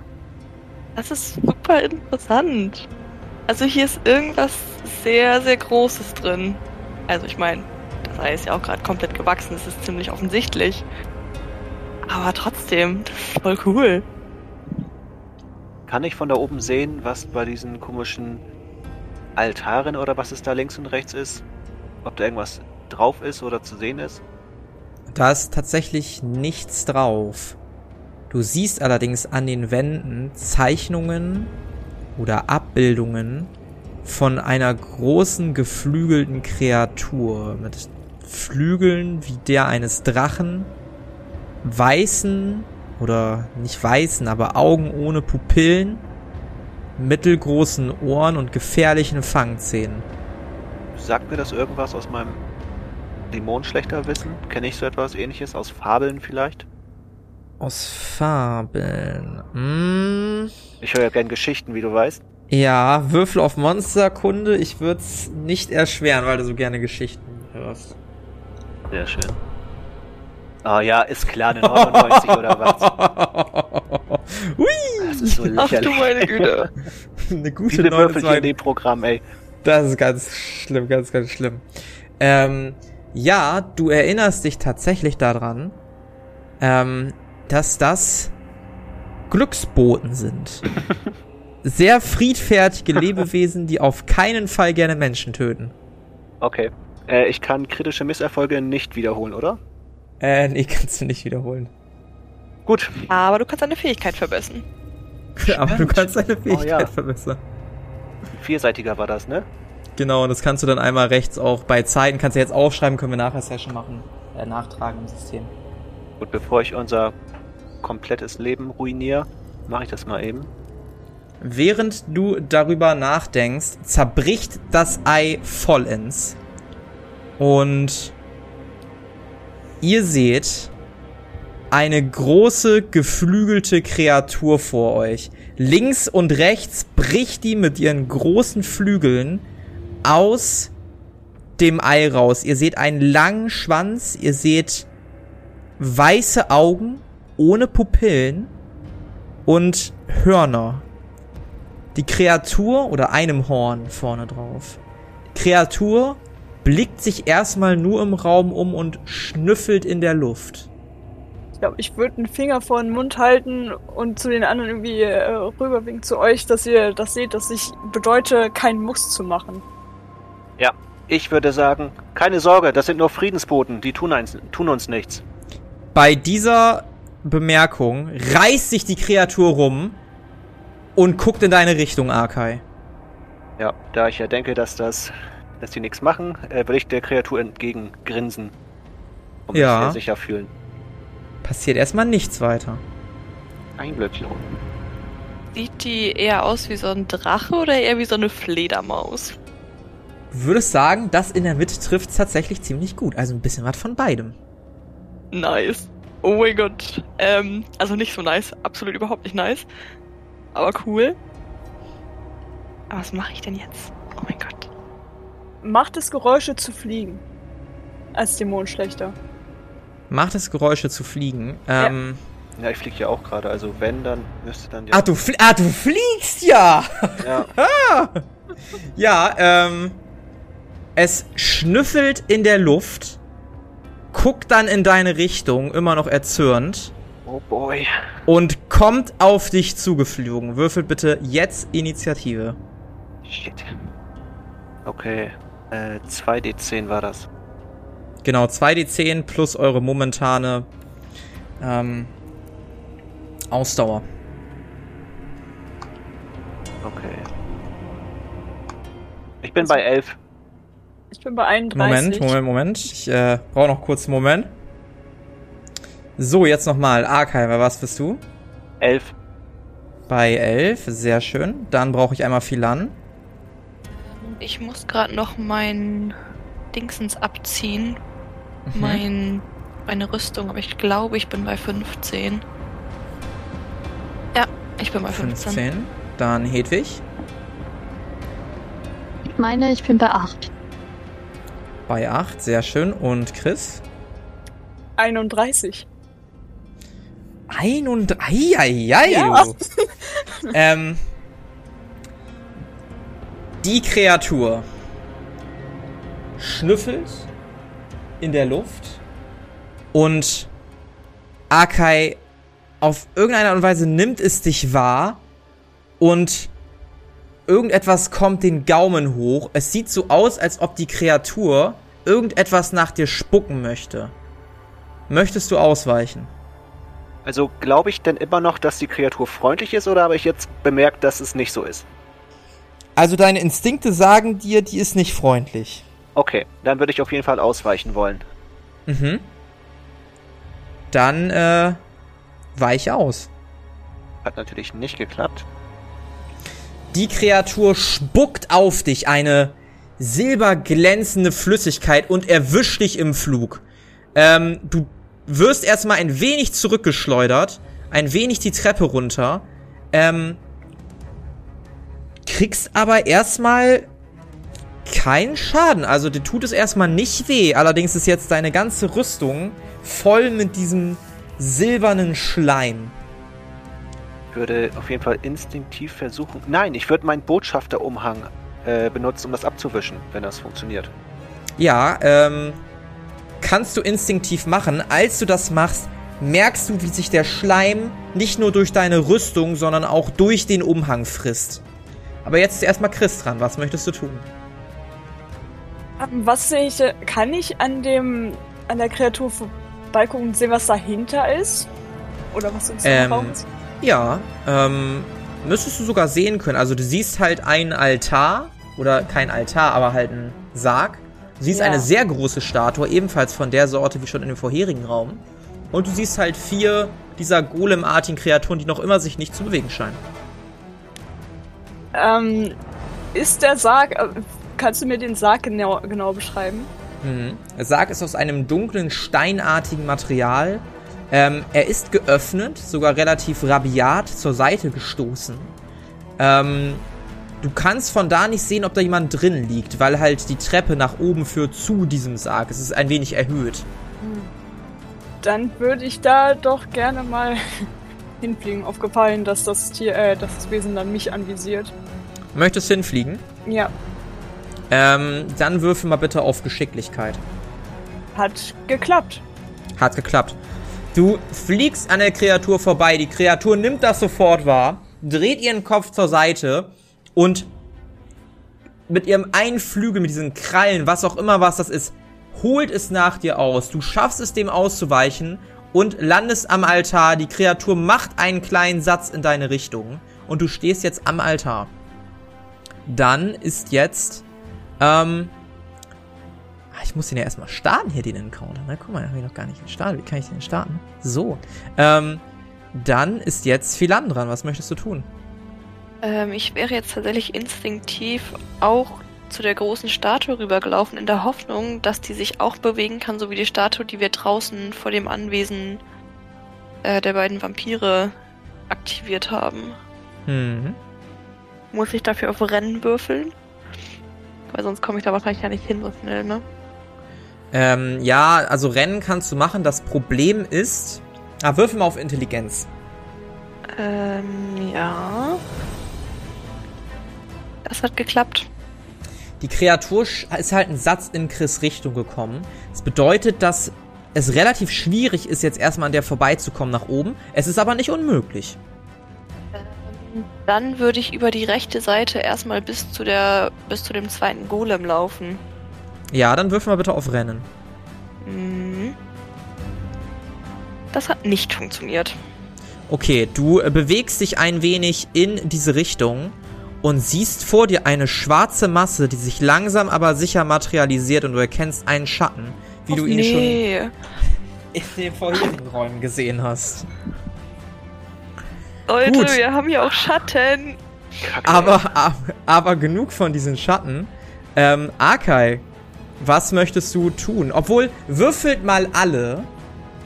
Das ist super interessant. Also hier ist irgendwas sehr, sehr Großes drin. Also ich meine, das Ei ist ja auch gerade komplett gewachsen, das ist ziemlich offensichtlich. Aber trotzdem, das ist voll cool. Kann ich von da oben sehen, was bei diesen komischen Altaren oder was es da links und rechts ist? Ob da irgendwas drauf ist oder zu sehen ist? Da ist tatsächlich nichts drauf. Du siehst allerdings an den Wänden Zeichnungen oder Abbildungen von einer großen geflügelten Kreatur mit Flügeln wie der eines Drachen, weißen oder nicht weißen, aber Augen ohne Pupillen mittelgroßen Ohren und gefährlichen Fangzähnen. Sagt mir das irgendwas aus meinem Dämonenschlechter-Wissen? Kenne ich so etwas ähnliches aus Fabeln vielleicht? Aus Fabeln. Hm. Ich höre ja gern Geschichten, wie du weißt. Ja, Würfel auf Monsterkunde. Ich würde es nicht erschweren, weil du so gerne Geschichten hörst. Sehr schön. Ah oh ja, ist klar, eine 99 oder was? Hui! Das ist so lächerlich. Ach du meine Güte. eine gute Diese 29. in dem Programm, ey. Das ist ganz schlimm, ganz, ganz schlimm. Ähm, ja, du erinnerst dich tatsächlich daran, ähm, dass das Glücksboten sind. Sehr friedfertige Lebewesen, die auf keinen Fall gerne Menschen töten. Okay. Äh, ich kann kritische Misserfolge nicht wiederholen, oder? Äh, nee, kannst du nicht wiederholen. Gut. Aber du kannst deine Fähigkeit verbessern. Aber du kannst deine Fähigkeit oh, ja. verbessern. Vierseitiger war das, ne? Genau, und das kannst du dann einmal rechts auch bei Zeiten, kannst du jetzt aufschreiben, können wir nachher Session machen, äh, nachtragen im System. Gut, bevor ich unser komplettes Leben ruiniere, mache ich das mal eben. Während du darüber nachdenkst, zerbricht das Ei vollends. Und ihr seht eine große geflügelte Kreatur vor euch. Links und rechts bricht die mit ihren großen Flügeln aus dem Ei raus. Ihr seht einen langen Schwanz, ihr seht weiße Augen ohne Pupillen und Hörner. Die Kreatur oder einem Horn vorne drauf. Kreatur blickt sich erstmal nur im Raum um und schnüffelt in der Luft. Ich glaube, ich würde einen Finger vor den Mund halten und zu den anderen irgendwie äh, rüberwinken zu euch, dass ihr das seht, dass ich bedeute, keinen Muss zu machen. Ja, ich würde sagen, keine Sorge, das sind nur Friedensboten, die tun, eins, tun uns nichts. Bei dieser Bemerkung reißt sich die Kreatur rum und guckt in deine Richtung, Arkai. Ja, da ich ja denke, dass das, dass die nichts machen, äh, will ich der Kreatur entgegengrinsen. Und ja. mich sehr sicher fühlen. Passiert erstmal nichts weiter. Ein Blöckchen. Sieht die eher aus wie so ein Drache oder eher wie so eine Fledermaus? Würdest sagen, das in der Mitte trifft tatsächlich ziemlich gut. Also ein bisschen was von beidem. Nice. Oh mein Gott. Ähm, also nicht so nice. Absolut überhaupt nicht nice. Aber cool. Aber was mache ich denn jetzt? Oh mein Gott. Macht es Geräusche zu fliegen. Als Dämon schlechter. Macht es Geräusche zu fliegen. Ähm. Ja, ich fliege ja auch gerade. Also wenn, dann müsste dann ja. Ah, du, fl ah, du fliegst ja! Ja. ah. ja, ähm. Es schnüffelt in der Luft guckt dann in deine Richtung, immer noch erzürnt. Oh boy. Und kommt auf dich zugeflogen. Würfelt bitte jetzt Initiative. Shit. Okay. Äh, 2d10 war das. Genau, 2d10 plus eure momentane ähm, Ausdauer. Okay. Ich bin bei 11. Ich bin bei 31. Moment, Moment, Moment. Ich äh, brauche noch kurz einen Moment. So, jetzt nochmal. Archiver, was bist du? 11. Bei 11, sehr schön. Dann brauche ich einmal Philan. Ich muss gerade noch mein Dingsens abziehen. Mhm. Mein, meine Rüstung, aber ich glaube, ich bin bei 15. Ja, ich bin bei 15. 15. Dann Hedwig. Ich meine, ich bin bei 8. Bei 8, sehr schön. Und Chris? 31. 31? Eieiei, ja. ähm, die Kreatur schnüffelt in der Luft und Akai auf irgendeine Art und Weise nimmt es dich wahr und irgendetwas kommt den Gaumen hoch. Es sieht so aus, als ob die Kreatur irgendetwas nach dir spucken möchte. Möchtest du ausweichen? Also glaube ich denn immer noch, dass die Kreatur freundlich ist oder habe ich jetzt bemerkt, dass es nicht so ist? Also deine Instinkte sagen dir, die ist nicht freundlich. Okay, dann würde ich auf jeden Fall ausweichen wollen. Mhm. Dann, äh, weiche aus. Hat natürlich nicht geklappt. Die Kreatur spuckt auf dich eine silberglänzende Flüssigkeit und erwischt dich im Flug. Ähm, du wirst erstmal ein wenig zurückgeschleudert, ein wenig die Treppe runter, ähm, kriegst aber erstmal keinen Schaden. Also dir tut es erstmal nicht weh. Allerdings ist jetzt deine ganze Rüstung voll mit diesem silbernen Schleim. Ich würde auf jeden Fall instinktiv versuchen. Nein, ich würde meinen Botschafterumhang äh, benutzen, um das abzuwischen, wenn das funktioniert. Ja, ähm, kannst du instinktiv machen. Als du das machst, merkst du, wie sich der Schleim nicht nur durch deine Rüstung, sondern auch durch den Umhang frisst. Aber jetzt ist erstmal Chris dran. Was möchtest du tun? Ähm, was sehe ich, kann ich an dem, an der Kreatur vorbeigucken und sehen, was dahinter ist? Oder was uns ähm, Raum ist? Ja, ähm, müsstest du sogar sehen können. Also du siehst halt einen Altar, oder kein Altar, aber halt einen Sarg. Du siehst ja. eine sehr große Statue, ebenfalls von der Sorte wie schon in dem vorherigen Raum. Und du siehst halt vier dieser golemartigen Kreaturen, die noch immer sich nicht zu bewegen scheinen. Ähm, ist der Sarg, äh, kannst du mir den Sarg genau, genau beschreiben? Mhm. Der Sarg ist aus einem dunklen, steinartigen Material. Ähm, er ist geöffnet, sogar relativ rabiat zur Seite gestoßen. Ähm, du kannst von da nicht sehen, ob da jemand drin liegt, weil halt die Treppe nach oben führt zu diesem Sarg. Es ist ein wenig erhöht. Dann würde ich da doch gerne mal hinfliegen. Aufgefallen, dass das Tier, äh, dass das Wesen dann mich anvisiert. Möchtest du hinfliegen? Ja. Ähm, dann würfel mal bitte auf Geschicklichkeit. Hat geklappt. Hat geklappt. Du fliegst an der Kreatur vorbei. Die Kreatur nimmt das sofort wahr, dreht ihren Kopf zur Seite und mit ihrem einen Flügel, mit diesen Krallen, was auch immer was das ist, holt es nach dir aus. Du schaffst es dem auszuweichen und landest am Altar. Die Kreatur macht einen kleinen Satz in deine Richtung und du stehst jetzt am Altar. Dann ist jetzt, ähm, ah, ich muss den ja erstmal starten hier, den Encounter. Na, guck mal, habe ich noch gar nicht gestartet. Wie kann ich den starten? So, ähm, dann ist jetzt Philan dran. Was möchtest du tun? Ähm, ich wäre jetzt tatsächlich instinktiv auch zu der großen Statue rübergelaufen, in der Hoffnung, dass die sich auch bewegen kann, so wie die Statue, die wir draußen vor dem Anwesen äh, der beiden Vampire aktiviert haben. Mhm. Muss ich dafür auf Rennen würfeln? Weil sonst komme ich da wahrscheinlich ja nicht hin so schnell, ne? Ähm, ja, also Rennen kannst du machen. Das Problem ist. Ah, würfel mal auf Intelligenz. Ähm, ja. Das hat geklappt. Die Kreatur ist halt ein Satz in Chris Richtung gekommen. Das bedeutet, dass es relativ schwierig ist, jetzt erstmal an der vorbeizukommen nach oben. Es ist aber nicht unmöglich. Ähm, dann würde ich über die rechte Seite erstmal bis zu der bis zu dem zweiten Golem laufen. Ja, dann würfen wir bitte auf Rennen. Mhm. Das hat nicht funktioniert. Okay, du äh, bewegst dich ein wenig in diese Richtung und siehst vor dir eine schwarze Masse, die sich langsam aber sicher materialisiert und du erkennst einen Schatten, wie Och, du ihn nee. schon in den vorherigen Räumen gesehen hast. Leute, Gut. wir haben ja auch Schatten. Aber, aber, aber, genug von diesen Schatten. Ähm, Arkai, was möchtest du tun? Obwohl, würfelt mal alle.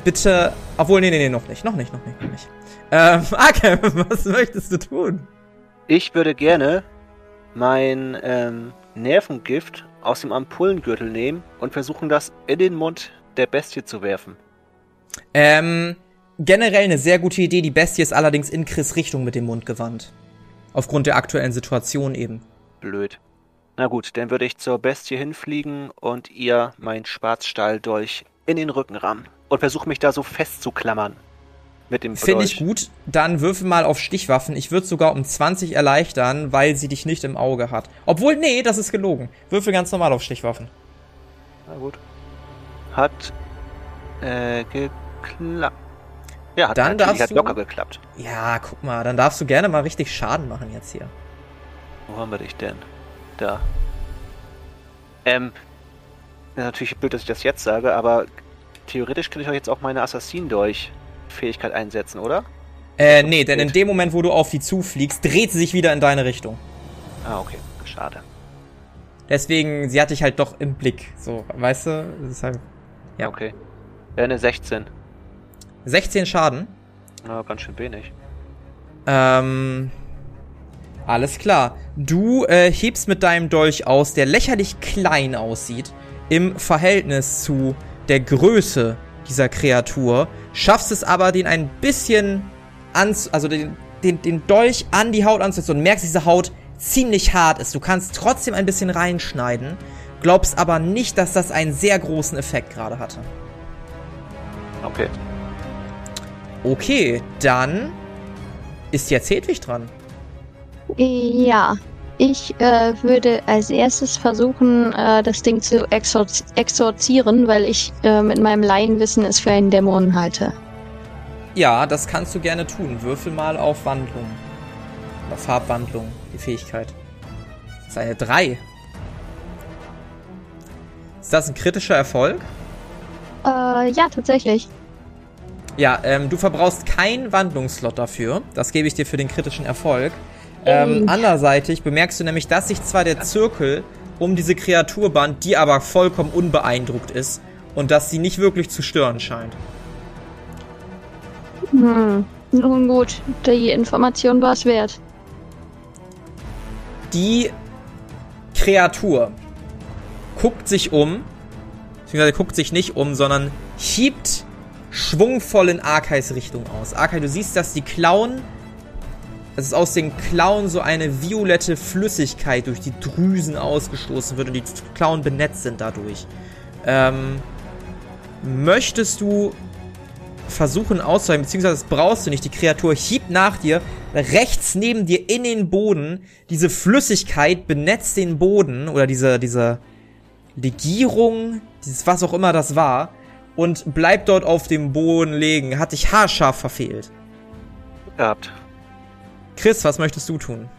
Bitte. Obwohl, nee, nee, nee, noch nicht. Noch nicht, noch nicht, noch nicht. Ähm, Arkai, was möchtest du tun? Ich würde gerne mein ähm, Nervengift aus dem Ampullengürtel nehmen und versuchen, das in den Mund der Bestie zu werfen. Ähm, generell eine sehr gute Idee. Die Bestie ist allerdings in Chris Richtung mit dem Mund gewandt. Aufgrund der aktuellen Situation eben. Blöd. Na gut, dann würde ich zur Bestie hinfliegen und ihr mein Schwarzstahldolch in den Rücken rammen und versuche mich da so festzuklammern mit dem Finde ich gut. Dann würfel mal auf Stichwaffen. Ich würde sogar um 20 erleichtern, weil sie dich nicht im Auge hat. Obwohl, nee, das ist gelogen. Würfel ganz normal auf Stichwaffen. Na gut. Hat äh, geklappt. Ja, hat, dann darfst hat locker geklappt. Ja, guck mal, dann darfst du gerne mal richtig Schaden machen jetzt hier. Wo haben wir dich denn? Da. Ähm, natürlich blöd, dass ich das jetzt sage, aber theoretisch könnte ich euch jetzt auch meine Assassinen durch einsetzen, oder? Äh, nee, denn in dem Moment, wo du auf sie zufliegst, dreht sie sich wieder in deine Richtung. Ah, okay. Schade. Deswegen, sie hatte ich halt doch im Blick. So, weißt du? Halt, ja. Okay. Wäre eine 16. 16 Schaden? Na, ganz schön wenig. Ähm. Alles klar. Du äh, hebst mit deinem Dolch aus, der lächerlich klein aussieht, im Verhältnis zu der Größe dieser Kreatur, schaffst es aber, den ein bisschen ans, also den, den, den Dolch an die Haut anzusetzen und merkst, diese Haut ziemlich hart ist. Du kannst trotzdem ein bisschen reinschneiden, glaubst aber nicht, dass das einen sehr großen Effekt gerade hatte. Okay. Okay, dann ist jetzt Hedwig dran. Ja, ich äh, würde als erstes versuchen, äh, das Ding zu exorz exorzieren, weil ich äh, mit meinem Laienwissen es für einen Dämon halte. Ja, das kannst du gerne tun. Würfel mal auf Wandlung. Oder Farbwandlung, die Fähigkeit. Das ist eine 3. Ist das ein kritischer Erfolg? Äh, ja, tatsächlich. Ja, ähm, du verbrauchst keinen Wandlungsslot dafür. Das gebe ich dir für den kritischen Erfolg. Ähm, anderseitig bemerkst du nämlich, dass sich zwar der Zirkel um diese Kreatur band, die aber vollkommen unbeeindruckt ist und dass sie nicht wirklich zu stören scheint. Hm, nun gut, die Information war es wert. Die Kreatur guckt sich um, beziehungsweise guckt sich nicht um, sondern hiebt schwungvoll in Arkais Richtung aus. Arkai, du siehst, dass die Klauen, dass es aus den Klauen so eine violette Flüssigkeit durch die Drüsen ausgestoßen wird und die Klauen benetzt sind dadurch. Ähm, möchtest du versuchen auszuweichen, beziehungsweise das brauchst du nicht. Die Kreatur hiebt nach dir, rechts neben dir in den Boden. Diese Flüssigkeit benetzt den Boden oder diese, diese Legierung, dieses was auch immer das war und bleibt dort auf dem Boden liegen. Hat dich haarscharf verfehlt. Gehabt. Chris, was möchtest du tun?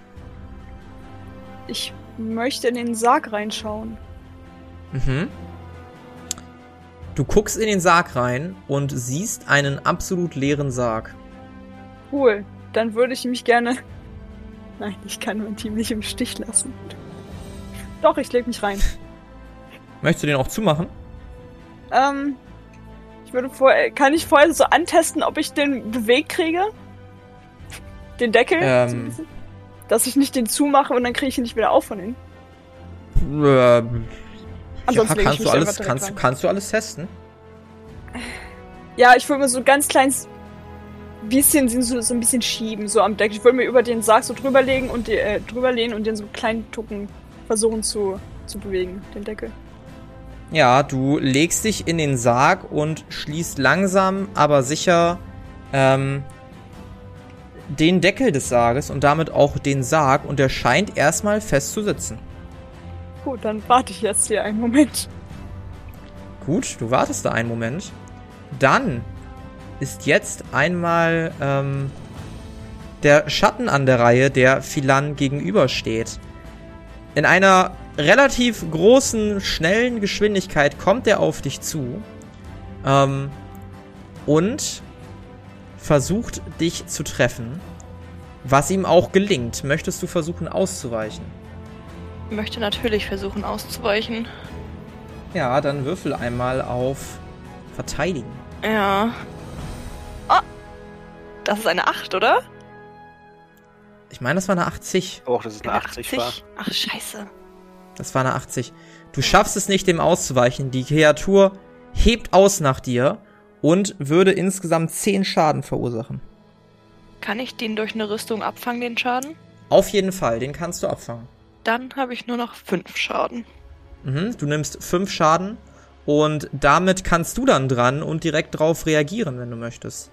Ich möchte in den Sarg reinschauen. Mhm. Du guckst in den Sarg rein und siehst einen absolut leeren Sarg. Cool. Dann würde ich mich gerne. Nein, ich kann mein Team nicht im Stich lassen. Doch, ich leg mich rein. Möchtest du den auch zumachen? Ähm, ich würde vorher, kann ich vorher so antesten, ob ich den bewegt kriege? Den Deckel? Ähm, so dass ich nicht den zumache und dann kriege ich ihn nicht wieder auf von innen. Äh, Ansonsten ja, kannst du alles, kannst, kannst du alles testen? Ja, ich würde mir so ein ganz kleines bisschen so, so ein bisschen schieben, so am Deck. Ich würde mir über den Sarg so drüberlegen und die, äh, drüberlehnen und den so kleinen Tucken versuchen zu, zu bewegen, den Deckel. Ja, du legst dich in den Sarg und schließt langsam, aber sicher ähm, den Deckel des Sarges und damit auch den Sarg und der scheint erstmal fest zu sitzen. Gut, dann warte ich jetzt hier einen Moment. Gut, du wartest da einen Moment. Dann ist jetzt einmal ähm, der Schatten an der Reihe, der Philan gegenübersteht. In einer relativ großen, schnellen Geschwindigkeit kommt er auf dich zu ähm, und versucht dich zu treffen, was ihm auch gelingt. Möchtest du versuchen auszuweichen? Ich möchte natürlich versuchen auszuweichen. Ja, dann würfel einmal auf Verteidigen. Ja. Oh! Das ist eine 8, oder? Ich meine, das war eine 80. Auch, dass es eine 80, war. Ach, scheiße. Das war eine 80. Du schaffst es nicht, dem auszuweichen. Die Kreatur hebt aus nach dir und würde insgesamt 10 Schaden verursachen. Kann ich den durch eine Rüstung abfangen, den Schaden? Auf jeden Fall, den kannst du abfangen. Dann habe ich nur noch 5 Schaden. Mhm, du nimmst 5 Schaden und damit kannst du dann dran und direkt drauf reagieren, wenn du möchtest.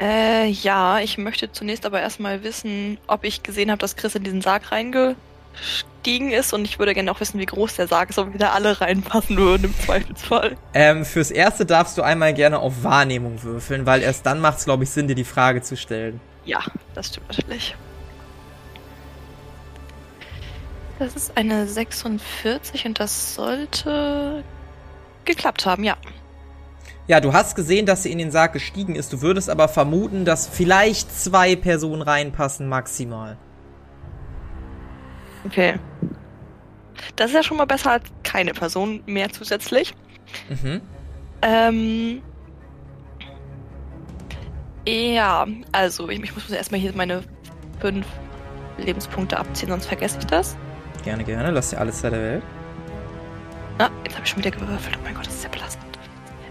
Äh, ja, ich möchte zunächst aber erstmal wissen, ob ich gesehen habe, dass Chris in diesen Sarg reingestiegen ist und ich würde gerne auch wissen, wie groß der Sarg ist, ob wieder alle reinpassen würden im Zweifelsfall. Ähm, fürs Erste darfst du einmal gerne auf Wahrnehmung würfeln, weil erst dann macht es, glaube ich, Sinn, dir die Frage zu stellen. Ja, das stimmt natürlich. Das ist eine 46 und das sollte geklappt haben, ja. Ja, du hast gesehen, dass sie in den Sarg gestiegen ist. Du würdest aber vermuten, dass vielleicht zwei Personen reinpassen maximal. Okay. Das ist ja schon mal besser als keine Person mehr zusätzlich. Mhm. Ähm. Ja, also ich, ich muss erstmal hier meine fünf Lebenspunkte abziehen, sonst vergesse ich das. Gerne, gerne. Lass dir alles Zeit der Welt. Ah, jetzt habe ich schon wieder gewürfelt. Oh mein Gott, das ist ja belastend.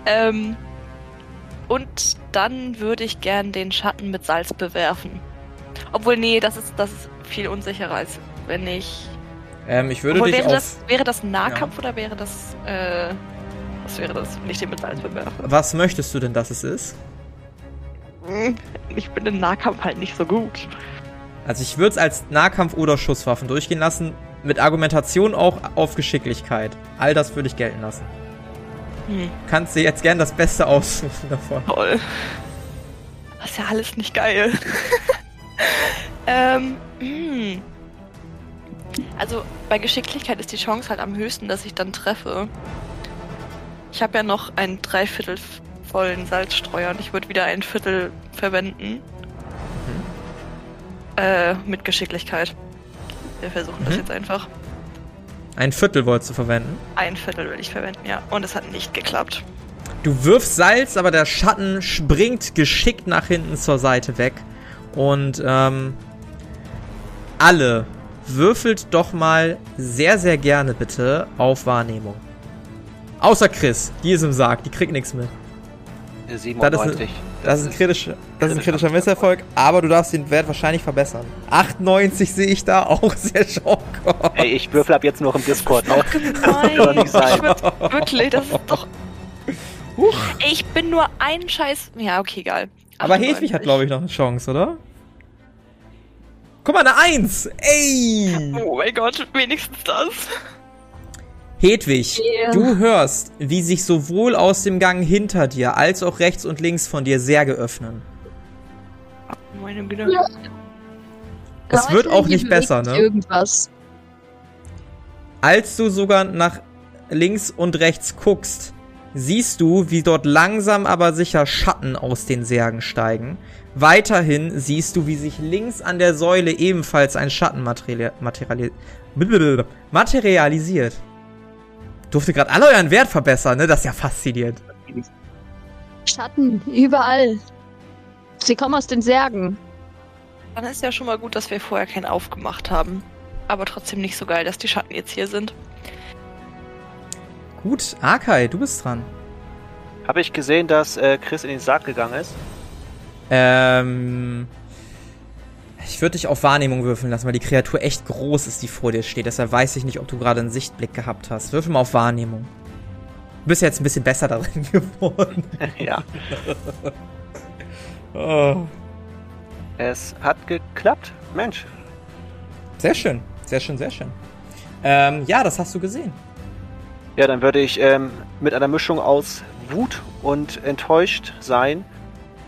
Ähm, und dann würde ich gern den Schatten mit Salz bewerfen. Obwohl, nee, das ist, das ist viel unsicherer, als wenn ich. Ähm, ich würde Obwohl, dich wäre auf... das Wäre das Nahkampf ja. oder wäre das, äh, was wäre das, wenn ich den mit Salz bewerfe? Was möchtest du denn, dass es ist? Ich bin im Nahkampf halt nicht so gut. Also ich würde es als Nahkampf oder Schusswaffen durchgehen lassen, mit Argumentation auch auf Geschicklichkeit. All das würde ich gelten lassen. Hm. Kannst dir jetzt gern das Beste aussuchen davon. Toll. Das ist ja alles nicht geil. ähm, hm. Also bei Geschicklichkeit ist die Chance halt am höchsten, dass ich dann treffe. Ich habe ja noch einen Dreiviertel vollen Salzstreuer und ich würde wieder ein Viertel verwenden. Mhm. Äh, mit Geschicklichkeit. Wir versuchen mhm. das jetzt einfach. Ein Viertel wolltest du verwenden? Ein Viertel will ich verwenden, ja. Und es hat nicht geklappt. Du wirfst Salz, aber der Schatten springt geschickt nach hinten zur Seite weg. Und ähm, alle würfelt doch mal sehr, sehr gerne bitte auf Wahrnehmung. Außer Chris, die ist im Sarg, die kriegt nichts mit. 97. Das ist ein kritischer, das ist ein kritischer Misserfolg, aber du darfst den Wert wahrscheinlich verbessern. 98 sehe ich da auch sehr schock. Ey, ich würfel ab jetzt nur im Discord. Das ist ne? doch gemein. Das nicht sein. Wirklich, das ist doch. Huch. Ich bin nur ein Scheiß. Ja, okay, egal. Aber Hedwig hat, glaube ich, noch eine Chance, oder? Guck mal, eine Eins! Ey! Oh mein Gott, wenigstens das. Hedwig, yeah. du hörst, wie sich sowohl aus dem Gang hinter dir als auch rechts und links von dir Särge öffnen. Meine Güte. Ja. Es wird auch nicht besser, ne? Irgendwas. Als du sogar nach links und rechts guckst, siehst du, wie dort langsam aber sicher Schatten aus den Särgen steigen. Weiterhin siehst du, wie sich links an der Säule ebenfalls ein Schatten materiali materialisiert durfte gerade alle euren Wert verbessern, ne? Das ist ja faszinierend. Schatten, überall. Sie kommen aus den Särgen. Dann ist ja schon mal gut, dass wir vorher keinen aufgemacht haben. Aber trotzdem nicht so geil, dass die Schatten jetzt hier sind. Gut, Arkai, du bist dran. Habe ich gesehen, dass äh, Chris in den Sarg gegangen ist? Ähm. Ich würde dich auf Wahrnehmung würfeln lassen, weil die Kreatur echt groß ist, die vor dir steht. Deshalb weiß ich nicht, ob du gerade einen Sichtblick gehabt hast. Würfel mal auf Wahrnehmung. Du bist jetzt ein bisschen besser darin geworden. ja. oh. Es hat geklappt. Mensch. Sehr schön. Sehr schön, sehr schön. Ähm, ja, das hast du gesehen. Ja, dann würde ich ähm, mit einer Mischung aus Wut und enttäuscht sein,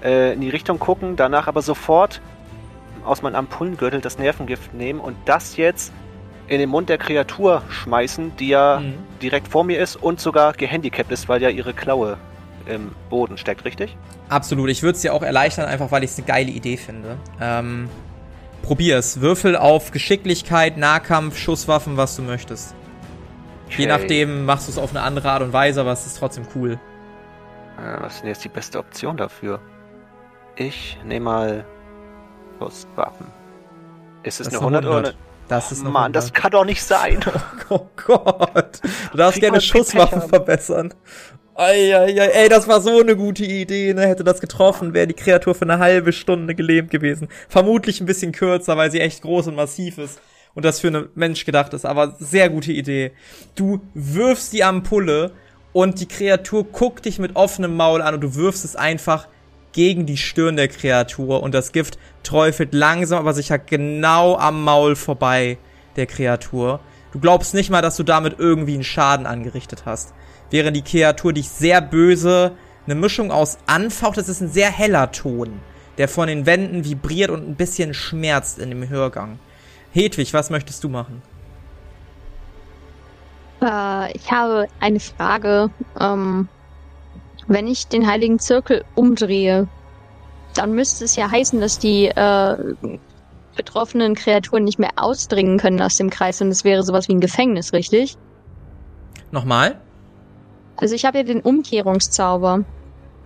äh, in die Richtung gucken, danach aber sofort aus meinem Ampullengürtel das Nervengift nehmen und das jetzt in den Mund der Kreatur schmeißen, die ja mhm. direkt vor mir ist und sogar gehandicapt ist, weil ja ihre Klaue im Boden steckt, richtig? Absolut. Ich würde es dir auch erleichtern, einfach weil ich es eine geile Idee finde. Ähm, probier's. Würfel auf Geschicklichkeit, Nahkampf, Schusswaffen, was du möchtest. Je nachdem machst du es auf eine andere Art und Weise, aber es ist trotzdem cool. Äh, was ist denn jetzt die beste Option dafür? Ich nehme mal plus Waffen. Ist es das eine 100, 100 oder eine... Das ist eine Mann, 100. das kann doch nicht sein. Oh Gott. Du darfst gerne Schusswaffen verbessern. Eieiei, ey, das war so eine gute Idee, ne? Hätte das getroffen, wäre die Kreatur für eine halbe Stunde gelähmt gewesen. Vermutlich ein bisschen kürzer, weil sie echt groß und massiv ist und das für einen Mensch gedacht ist, aber sehr gute Idee. Du wirfst die Ampulle und die Kreatur guckt dich mit offenem Maul an und du wirfst es einfach gegen die Stirn der Kreatur und das Gift träufelt langsam aber sicher genau am Maul vorbei der Kreatur. Du glaubst nicht mal, dass du damit irgendwie einen Schaden angerichtet hast. Während die Kreatur dich sehr böse eine Mischung aus anfaucht, das ist ein sehr heller Ton, der von den Wänden vibriert und ein bisschen schmerzt in dem Hörgang. Hedwig, was möchtest du machen? Äh, ich habe eine Frage. Ähm, wenn ich den heiligen Zirkel umdrehe, dann müsste es ja heißen, dass die äh, betroffenen Kreaturen nicht mehr ausdringen können aus dem Kreis und es wäre sowas wie ein Gefängnis, richtig? Nochmal? Also ich habe ja den Umkehrungszauber.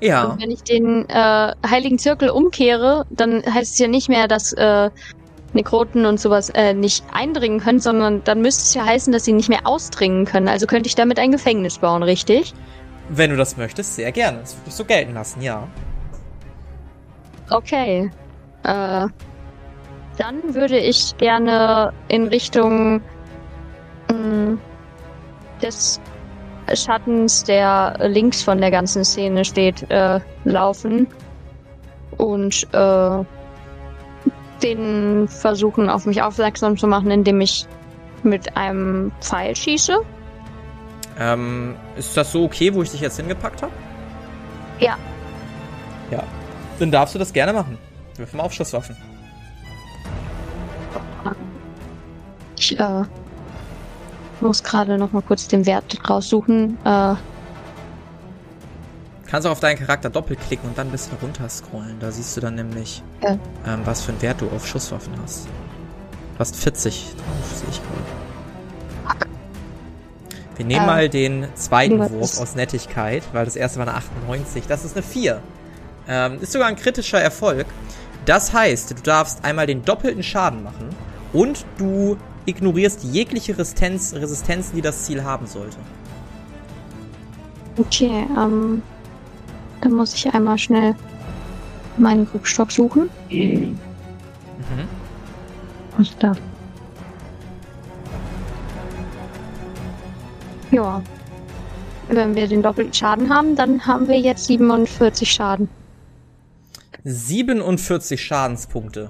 Ja. Und wenn ich den äh, Heiligen Zirkel umkehre, dann heißt es ja nicht mehr, dass äh, Nekroten und sowas äh, nicht eindringen können, sondern dann müsste es ja heißen, dass sie nicht mehr ausdringen können. Also könnte ich damit ein Gefängnis bauen, richtig? Wenn du das möchtest, sehr gerne. Das würde ich so gelten lassen, ja. Okay. Äh, dann würde ich gerne in Richtung mh, mm, des Schattens, der links von der ganzen Szene steht, äh, laufen und äh, den versuchen auf mich aufmerksam zu machen, indem ich mit einem Pfeil schieße. Ähm, ist das so okay, wo ich dich jetzt hingepackt habe? Ja. Ja. Dann darfst du das gerne machen. Wirf mal auf Schusswaffen. Ich äh, muss gerade noch mal kurz den Wert raussuchen. Äh, Kannst auch auf deinen Charakter doppelklicken und dann ein bisschen runter scrollen. Da siehst du dann nämlich, ja. ähm, was für einen Wert du auf Schusswaffen hast. Du hast 40 drauf, sehe ich gerade. Wir nehmen ähm, mal den zweiten Wurf aus Nettigkeit, weil das erste war eine 98. Das ist eine 4. Ähm, ist sogar ein kritischer Erfolg. Das heißt, du darfst einmal den doppelten Schaden machen und du ignorierst jegliche Resistenz, Resistenzen, die das Ziel haben sollte. Okay, ähm, dann muss ich einmal schnell meinen Krugstock suchen. Mhm. Was ist da? Ja. Wenn wir den doppelten Schaden haben, dann haben wir jetzt 47 Schaden. 47 Schadenspunkte.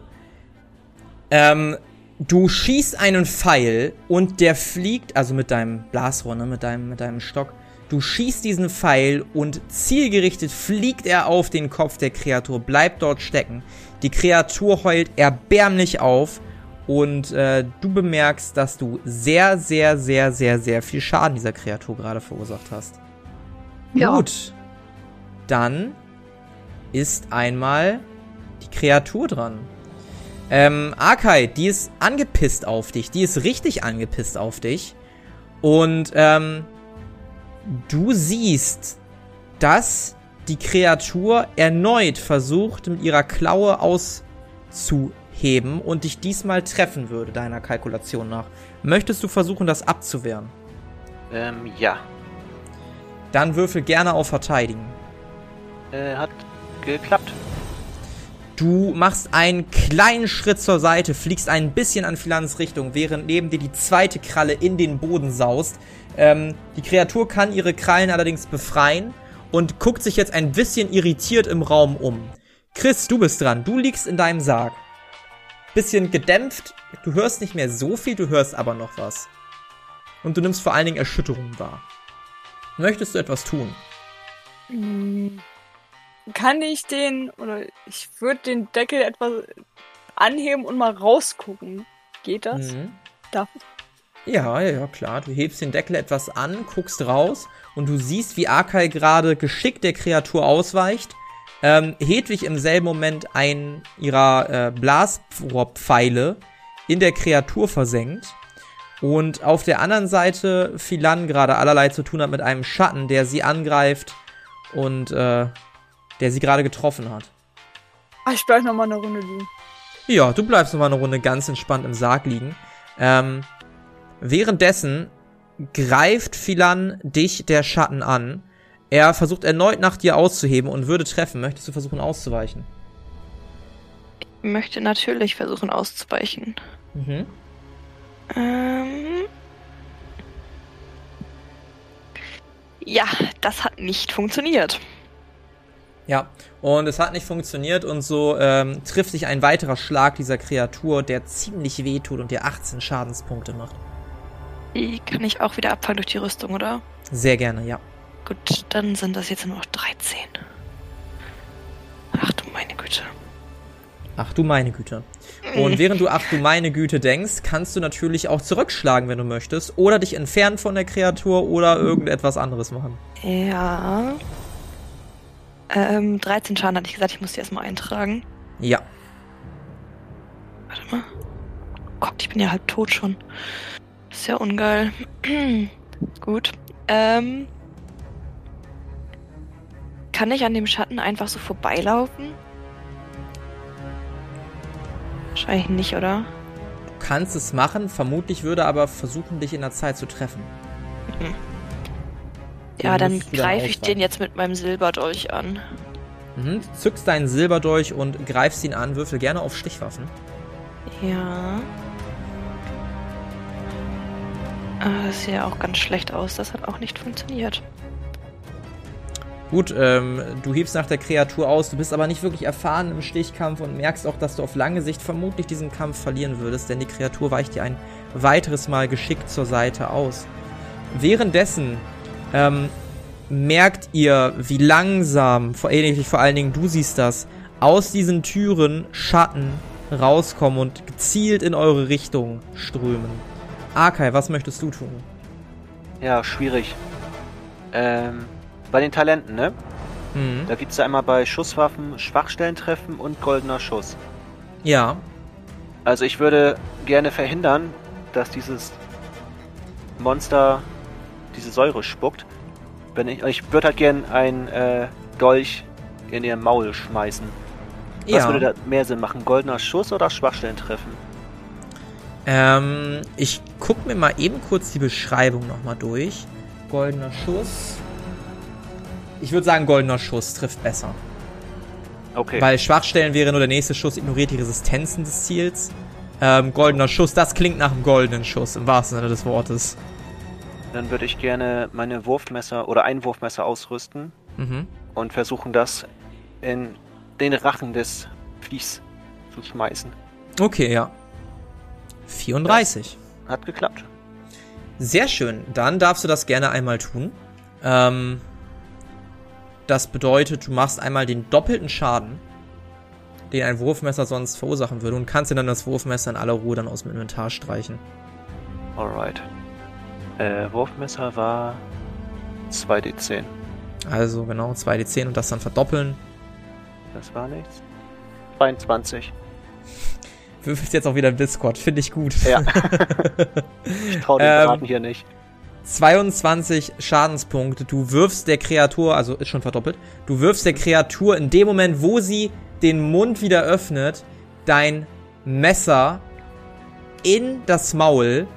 Ähm, du schießt einen Pfeil und der fliegt, also mit deinem Blasrohr, ne, mit deinem, mit deinem Stock, Du schießt diesen Pfeil und zielgerichtet fliegt er auf den Kopf der Kreatur, bleibt dort stecken. Die Kreatur heult erbärmlich auf und äh, du bemerkst, dass du sehr, sehr, sehr, sehr, sehr viel Schaden dieser Kreatur gerade verursacht hast. Ja. Gut. Dann ist einmal die Kreatur dran. Ähm, Arkai, die ist angepisst auf dich. Die ist richtig angepisst auf dich. Und ähm, Du siehst, dass die Kreatur erneut versucht, mit ihrer Klaue auszuheben und dich diesmal treffen würde, deiner Kalkulation nach. Möchtest du versuchen, das abzuwehren? Ähm, ja. Dann würfel gerne auf Verteidigen. Äh, hat geklappt. Du machst einen kleinen Schritt zur Seite, fliegst ein bisschen an Filans Richtung, während neben dir die zweite Kralle in den Boden saust. Ähm, die Kreatur kann ihre Krallen allerdings befreien und guckt sich jetzt ein bisschen irritiert im Raum um. Chris, du bist dran. Du liegst in deinem Sarg. Bisschen gedämpft. Du hörst nicht mehr so viel, du hörst aber noch was. Und du nimmst vor allen Dingen Erschütterungen wahr. Möchtest du etwas tun? Kann ich den, oder ich würde den Deckel etwas anheben und mal rausgucken. Geht das? Mhm. Darf ich? Ja, ja, ja, klar. Du hebst den Deckel etwas an, guckst raus und du siehst, wie Arkai gerade geschickt der Kreatur ausweicht. Ähm, Hedwig im selben Moment einen ihrer äh, Blasrohrpfeile in der Kreatur versenkt. Und auf der anderen Seite Philan gerade allerlei zu tun hat mit einem Schatten, der sie angreift und äh, der sie gerade getroffen hat. Ach, ich bleib noch mal eine Runde liegen. Ja, du bleibst noch mal eine Runde ganz entspannt im Sarg liegen. Ähm, Währenddessen greift Philan dich der Schatten an. Er versucht erneut nach dir auszuheben und würde treffen. Möchtest du versuchen auszuweichen? Ich möchte natürlich versuchen auszuweichen. Mhm. Ähm. Ja, das hat nicht funktioniert. Ja, und es hat nicht funktioniert und so ähm, trifft dich ein weiterer Schlag dieser Kreatur, der ziemlich weh tut und dir 18 Schadenspunkte macht. Die kann ich auch wieder abfangen durch die Rüstung, oder? Sehr gerne, ja. Gut, dann sind das jetzt nur noch 13. Ach du meine Güte. Ach du meine Güte. Und während du ach du meine Güte denkst, kannst du natürlich auch zurückschlagen, wenn du möchtest. Oder dich entfernen von der Kreatur oder irgendetwas anderes machen. Ja. Ähm, 13 Schaden hatte ich gesagt, ich muss die erstmal eintragen. Ja. Warte warte mal. Gott, ich bin ja halb tot schon. Ist ja ungeil. Gut. Ähm. Kann ich an dem Schatten einfach so vorbeilaufen? Wahrscheinlich nicht, oder? Du kannst es machen, vermutlich würde aber versuchen, dich in der Zeit zu treffen. Mhm. Ja, dann greife ich den jetzt mit meinem Silberdolch an. Mhm. Zückst deinen Silberdolch und greifst ihn an. Würfel gerne auf Stichwaffen. Ja. Ah, das sieht ja auch ganz schlecht aus. Das hat auch nicht funktioniert. Gut, ähm, du hebst nach der Kreatur aus, du bist aber nicht wirklich erfahren im Stichkampf und merkst auch, dass du auf lange Sicht vermutlich diesen Kampf verlieren würdest, denn die Kreatur weicht dir ein weiteres Mal geschickt zur Seite aus. Währenddessen ähm, merkt ihr, wie langsam, vor, ähnlich, vor allen Dingen du siehst das, aus diesen Türen Schatten rauskommen und gezielt in eure Richtung strömen. Arkai, was möchtest du tun? Ja, schwierig. Ähm, bei den Talenten, ne? Mhm. Da gibt es ja einmal bei Schusswaffen Schwachstellen treffen und goldener Schuss. Ja. Also ich würde gerne verhindern, dass dieses Monster diese Säure spuckt. Wenn ich, ich würde halt gerne ein äh, Dolch in ihr Maul schmeißen. Was ja. würde da mehr Sinn machen? Goldener Schuss oder Schwachstellen treffen? Ähm, ich guck mir mal eben kurz die Beschreibung nochmal durch. Goldener Schuss. Ich würde sagen, goldener Schuss trifft besser. Okay. Weil Schwachstellen wäre nur der nächste Schuss, ignoriert die Resistenzen des Ziels. Ähm, goldener Schuss, das klingt nach einem goldenen Schuss, im wahrsten Sinne des Wortes. Dann würde ich gerne meine Wurfmesser oder ein Wurfmesser ausrüsten mhm. und versuchen, das in den Rachen des Viechs zu schmeißen. Okay, ja. 34. Das hat geklappt. Sehr schön. Dann darfst du das gerne einmal tun. Ähm, das bedeutet, du machst einmal den doppelten Schaden, den ein Wurfmesser sonst verursachen würde, und kannst dir dann das Wurfmesser in aller Ruhe dann aus dem Inventar streichen. Alright. Äh, Wurfmesser war 2d10. Also genau, 2d10 und das dann verdoppeln. Das war nichts. 22. Würfelst jetzt auch wieder im Discord, finde ich gut. Ja. ich trau den ähm, hier nicht. 22 Schadenspunkte. Du wirfst der Kreatur, also ist schon verdoppelt, du wirfst der Kreatur in dem Moment, wo sie den Mund wieder öffnet, dein Messer in das Maul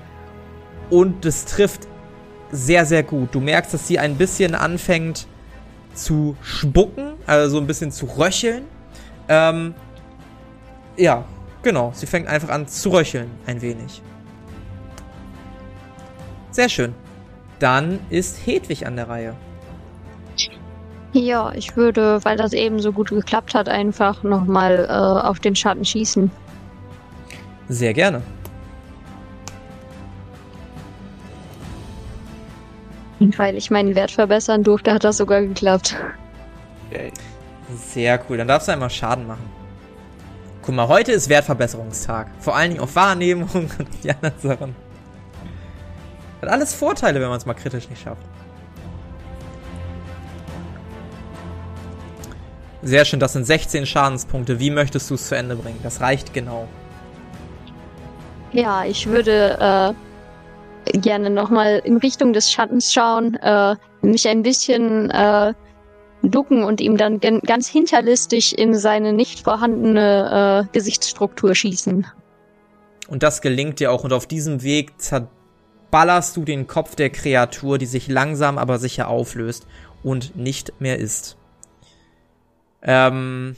und es trifft sehr, sehr gut. Du merkst, dass sie ein bisschen anfängt zu spucken, also so ein bisschen zu röcheln. Ähm, ja, genau. Sie fängt einfach an zu röcheln, ein wenig. Sehr schön. Dann ist Hedwig an der Reihe. Ja, ich würde, weil das eben so gut geklappt hat, einfach nochmal äh, auf den Schatten schießen. Sehr gerne. Weil ich meinen Wert verbessern durfte, hat das sogar geklappt. Okay. Sehr cool. Dann darfst du einmal Schaden machen. Guck mal, heute ist Wertverbesserungstag. Vor allen Dingen auf Wahrnehmung und die anderen Sachen. Hat alles Vorteile, wenn man es mal kritisch nicht schafft. Sehr schön, das sind 16 Schadenspunkte. Wie möchtest du es zu Ende bringen? Das reicht genau. Ja, ich würde äh, gerne nochmal in Richtung des Schattens schauen, äh, mich ein bisschen äh, ducken und ihm dann ganz hinterlistig in seine nicht vorhandene äh, Gesichtsstruktur schießen. Und das gelingt dir auch und auf diesem Weg ballerst du den Kopf der Kreatur, die sich langsam aber sicher auflöst und nicht mehr ist. Ähm,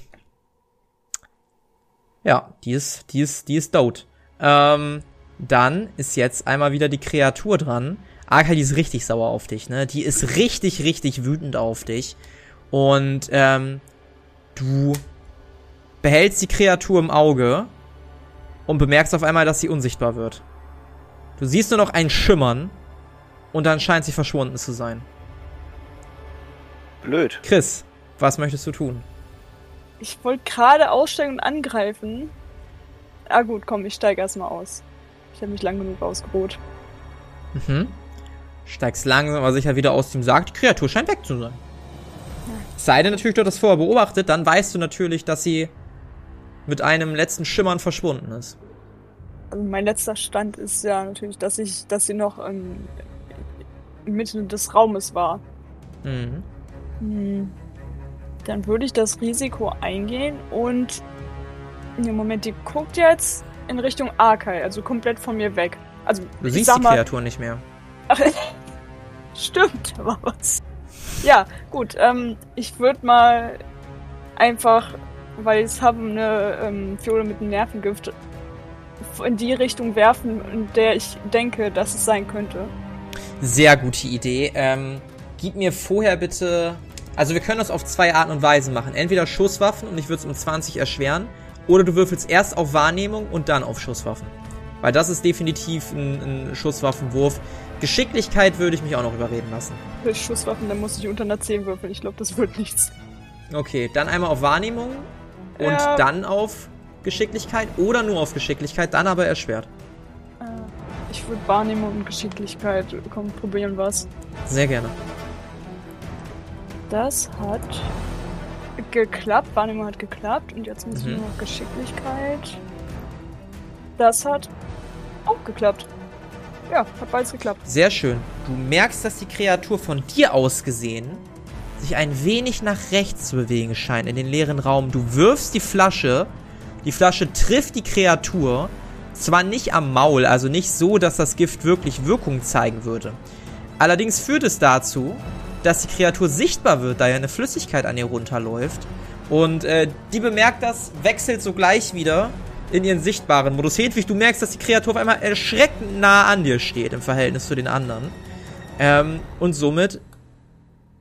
ja, die ist, die ist, die ist tot. Ähm, dann ist jetzt einmal wieder die Kreatur dran. Arkai, die ist richtig sauer auf dich, ne? Die ist richtig, richtig wütend auf dich. Und ähm, du behältst die Kreatur im Auge und bemerkst auf einmal, dass sie unsichtbar wird. Du siehst nur noch ein Schimmern und dann scheint sie verschwunden zu sein. Blöd. Chris, was möchtest du tun? Ich wollte gerade aussteigen und angreifen. Ah gut, komm, ich steige erstmal aus. Ich habe mich lang genug ausgeruht. Mhm. Steigst langsam aber sicher wieder aus dem Sarg. Die Kreatur scheint weg zu sein. Sei denn natürlich, du das vorher beobachtet, dann weißt du natürlich, dass sie mit einem letzten Schimmern verschwunden ist. Also mein letzter Stand ist ja natürlich, dass ich, dass sie noch in, in Mitte des Raumes war. Mhm. Hm. Dann würde ich das Risiko eingehen und im Moment, die guckt jetzt in Richtung Arkai, also komplett von mir weg. Also, du siehst die mal, Kreatur nicht mehr. Ach, stimmt, aber was. Ja, gut, ähm, ich würde mal einfach, weil ich habe eine ähm, Fiole mit einem Nervengift, in die Richtung werfen, in der ich denke, dass es sein könnte. Sehr gute Idee. Ähm, gib mir vorher bitte. Also wir können das auf zwei Arten und Weisen machen. Entweder Schusswaffen und ich würde es um 20 erschweren. Oder du würfelst erst auf Wahrnehmung und dann auf Schusswaffen. Weil das ist definitiv ein, ein Schusswaffenwurf. Geschicklichkeit würde ich mich auch noch überreden lassen. Für Schusswaffen, dann muss ich unter einer 10 würfeln. Ich glaube, das wird nichts. Okay, dann einmal auf Wahrnehmung und ja. dann auf Geschicklichkeit oder nur auf Geschicklichkeit, dann aber erschwert. Äh, ich würde Wahrnehmung und Geschicklichkeit. Komm, probieren was. Sehr gerne. Das hat geklappt. Wahrnehmung hat geklappt. Und jetzt müssen mhm. wir noch Geschicklichkeit. Das hat auch geklappt. Ja, hat beides geklappt. Sehr schön. Du merkst, dass die Kreatur von dir aus gesehen sich ein wenig nach rechts zu bewegen scheint in den leeren Raum. Du wirfst die Flasche. Die Flasche trifft die Kreatur. Zwar nicht am Maul, also nicht so, dass das Gift wirklich Wirkung zeigen würde. Allerdings führt es dazu, dass die Kreatur sichtbar wird, da ja eine Flüssigkeit an ihr runterläuft. Und äh, die bemerkt das, wechselt sogleich wieder in ihren sichtbaren Modus. Hedwig, du merkst, dass die Kreatur auf einmal erschreckend nah an dir steht im Verhältnis zu den anderen. Ähm, und somit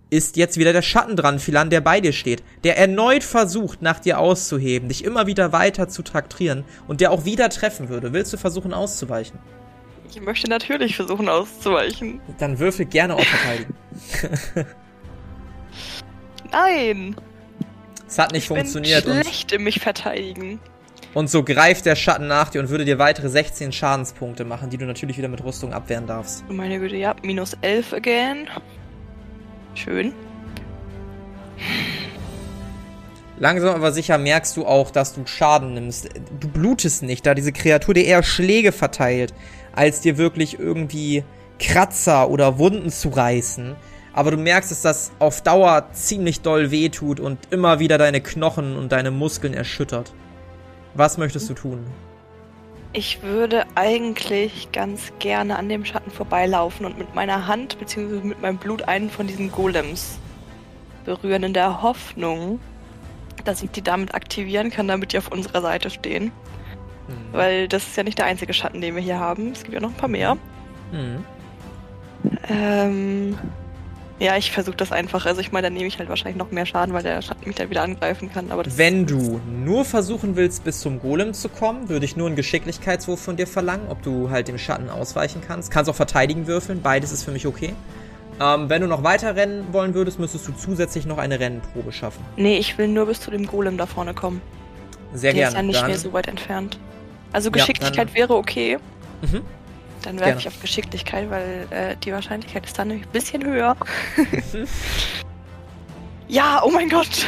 ist jetzt wieder der Schatten dran, Philan, der bei dir steht, der erneut versucht, nach dir auszuheben, dich immer wieder weiter zu traktieren und der auch wieder treffen würde. Willst du versuchen auszuweichen? Ich möchte natürlich versuchen auszuweichen. Dann würfel gerne auf Verteidigen. Nein! Es hat nicht ich funktioniert. Bin schlecht im mich verteidigen. Und so greift der Schatten nach dir und würde dir weitere 16 Schadenspunkte machen, die du natürlich wieder mit Rüstung abwehren darfst. Meine Güte, ja, minus 11 again. Schön. Langsam aber sicher merkst du auch, dass du Schaden nimmst. Du blutest nicht, da diese Kreatur dir eher Schläge verteilt, als dir wirklich irgendwie Kratzer oder Wunden zu reißen. Aber du merkst, dass das auf Dauer ziemlich doll wehtut und immer wieder deine Knochen und deine Muskeln erschüttert. Was möchtest du tun? Ich würde eigentlich ganz gerne an dem Schatten vorbeilaufen und mit meiner Hand bzw. mit meinem Blut einen von diesen Golems berühren, in der Hoffnung, dass ich die damit aktivieren kann, damit die auf unserer Seite stehen. Mhm. Weil das ist ja nicht der einzige Schatten, den wir hier haben. Es gibt ja noch ein paar mehr. Mhm. Ähm, ja, ich versuche das einfach. Also ich meine, dann nehme ich halt wahrscheinlich noch mehr Schaden, weil der Schatten mich dann wieder angreifen kann. Aber Wenn du nur versuchen willst, bis zum Golem zu kommen, würde ich nur einen Geschicklichkeitswurf von dir verlangen, ob du halt dem Schatten ausweichen kannst. Kannst auch verteidigen würfeln, beides ist für mich okay. Ähm, wenn du noch weiter rennen wollen würdest, müsstest du zusätzlich noch eine Rennprobe schaffen. Nee, ich will nur bis zu dem Golem da vorne kommen. Sehr Der gerne. ist ja nicht dann... mehr so weit entfernt. Also Geschicklichkeit ja, wäre okay. Mhm. Dann werfe ich auf Geschicklichkeit, weil äh, die Wahrscheinlichkeit ist dann nämlich ein bisschen höher. ja, oh mein Gott.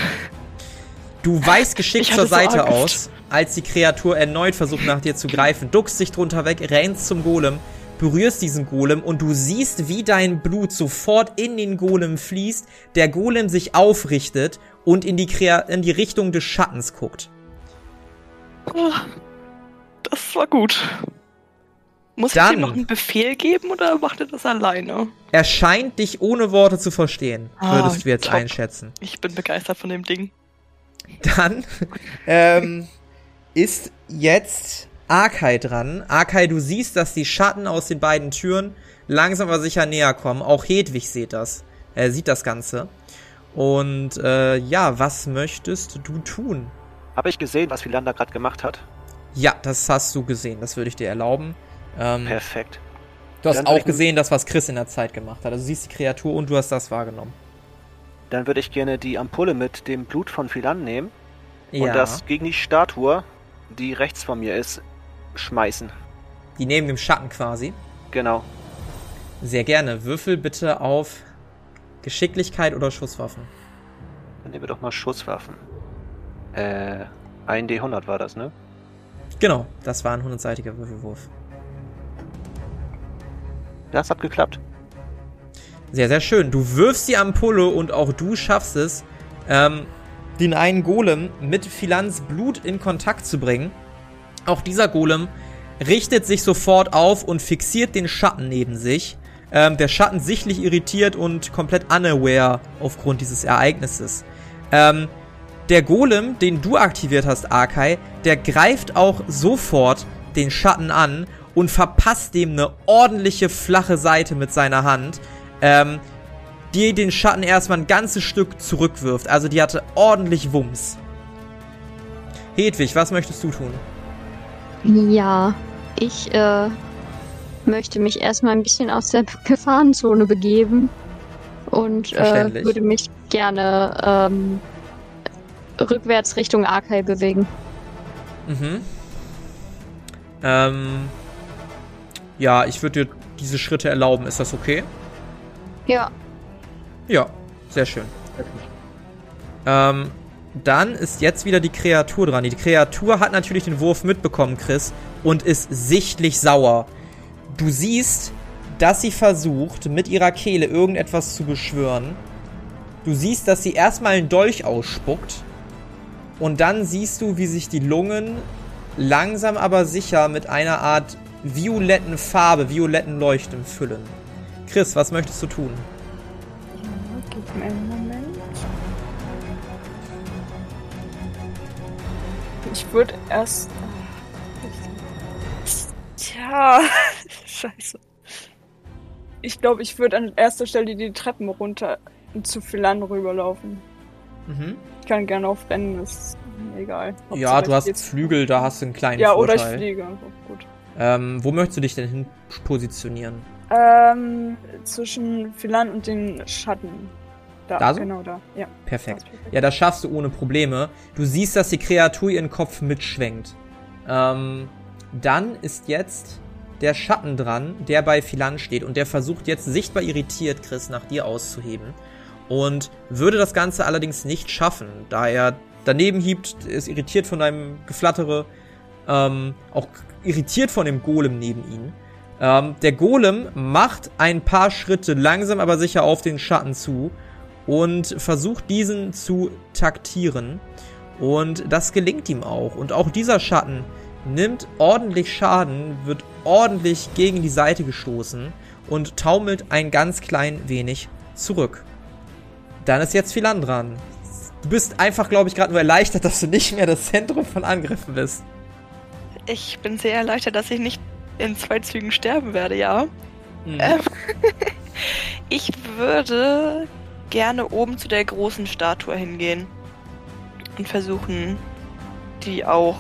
Du weißt geschickt zur Seite so aus, als die Kreatur erneut versucht nach dir zu greifen, duckst dich drunter weg, rennst zum Golem, berührst diesen Golem und du siehst, wie dein Blut sofort in den Golem fließt, der Golem sich aufrichtet und in die, Krea in die Richtung des Schattens guckt. Oh, das war gut. Muss Dann, ich ihm noch einen Befehl geben oder macht er das alleine? Er scheint dich ohne Worte zu verstehen, ah, würdest du jetzt top. einschätzen. Ich bin begeistert von dem Ding. Dann ähm, ist jetzt Arkai dran. Arkai, du siehst, dass die Schatten aus den beiden Türen langsam aber sicher näher kommen. Auch Hedwig sieht das. Er sieht das Ganze. Und äh, ja, was möchtest du tun? Habe ich gesehen, was Philander gerade gemacht hat? Ja, das hast du gesehen. Das würde ich dir erlauben. Ähm, Perfekt. Du hast Dann auch gesehen, das, was Chris in der Zeit gemacht hat. Also du siehst die Kreatur und du hast das wahrgenommen. Dann würde ich gerne die Ampulle mit dem Blut von Philan nehmen ja. und das gegen die Statue, die rechts von mir ist, schmeißen. Die neben dem Schatten quasi? Genau. Sehr gerne. Würfel bitte auf Geschicklichkeit oder Schusswaffen. Dann nehmen wir doch mal Schusswaffen. Äh, ein D100 war das, ne? Genau, das war ein 100-seitiger Würfelwurf. Das hat geklappt. Sehr, sehr schön. Du wirfst die Ampulle und auch du schaffst es, ähm, den einen Golem mit Philans Blut in Kontakt zu bringen. Auch dieser Golem richtet sich sofort auf und fixiert den Schatten neben sich. Ähm, der Schatten sichtlich irritiert und komplett unaware aufgrund dieses Ereignisses. Ähm, der Golem, den du aktiviert hast, Arkai, der greift auch sofort den Schatten an und verpasst dem eine ordentliche flache Seite mit seiner Hand, ähm, die den Schatten erstmal ein ganzes Stück zurückwirft. Also die hatte ordentlich Wumms. Hedwig, was möchtest du tun? Ja, ich äh, möchte mich erstmal ein bisschen aus der Gefahrenzone begeben und äh, würde mich gerne ähm, rückwärts Richtung Arkai bewegen. Mhm. Ähm, ja, ich würde dir diese Schritte erlauben. Ist das okay? Ja. Ja, sehr schön. Ähm, dann ist jetzt wieder die Kreatur dran. Die Kreatur hat natürlich den Wurf mitbekommen, Chris, und ist sichtlich sauer. Du siehst, dass sie versucht, mit ihrer Kehle irgendetwas zu beschwören. Du siehst, dass sie erstmal einen Dolch ausspuckt. Und dann siehst du, wie sich die Lungen langsam aber sicher mit einer Art violetten Farbe, violetten Leuchten füllen. Chris, was möchtest du tun? Gib mir einen Moment. Ich würde erst. Tja, scheiße. Ich glaube, ich würde an erster Stelle die Treppen runter zu Philan rüberlaufen. Mhm. Ich kann gerne auf Rennen, ist egal. Ja, du hast Flügel, da hast du einen kleinen ja, Vorteil. Ja, oder ich fliege einfach, gut. Ähm, wo möchtest du dich denn hin positionieren? Ähm, zwischen Philan und den Schatten. Da, da so? genau da. Ja. Perfekt. Ja, das schaffst du ohne Probleme. Du siehst, dass die Kreatur ihren Kopf mitschwenkt. Ähm, dann ist jetzt der Schatten dran, der bei Philan steht und der versucht jetzt sichtbar irritiert, Chris, nach dir auszuheben. Und würde das Ganze allerdings nicht schaffen, da er daneben hiebt, ist irritiert von deinem Geflattere, ähm, auch irritiert von dem Golem neben ihm. Ähm, der Golem macht ein paar Schritte langsam aber sicher auf den Schatten zu und versucht diesen zu taktieren. Und das gelingt ihm auch. Und auch dieser Schatten nimmt ordentlich Schaden, wird ordentlich gegen die Seite gestoßen und taumelt ein ganz klein wenig zurück. Dann ist jetzt Philan dran. Du bist einfach, glaube ich, gerade nur erleichtert, dass du nicht mehr das Zentrum von Angriffen bist. Ich bin sehr erleichtert, dass ich nicht in zwei Zügen sterben werde, ja. Mhm. Ähm, ich würde gerne oben zu der großen Statue hingehen und versuchen, die auch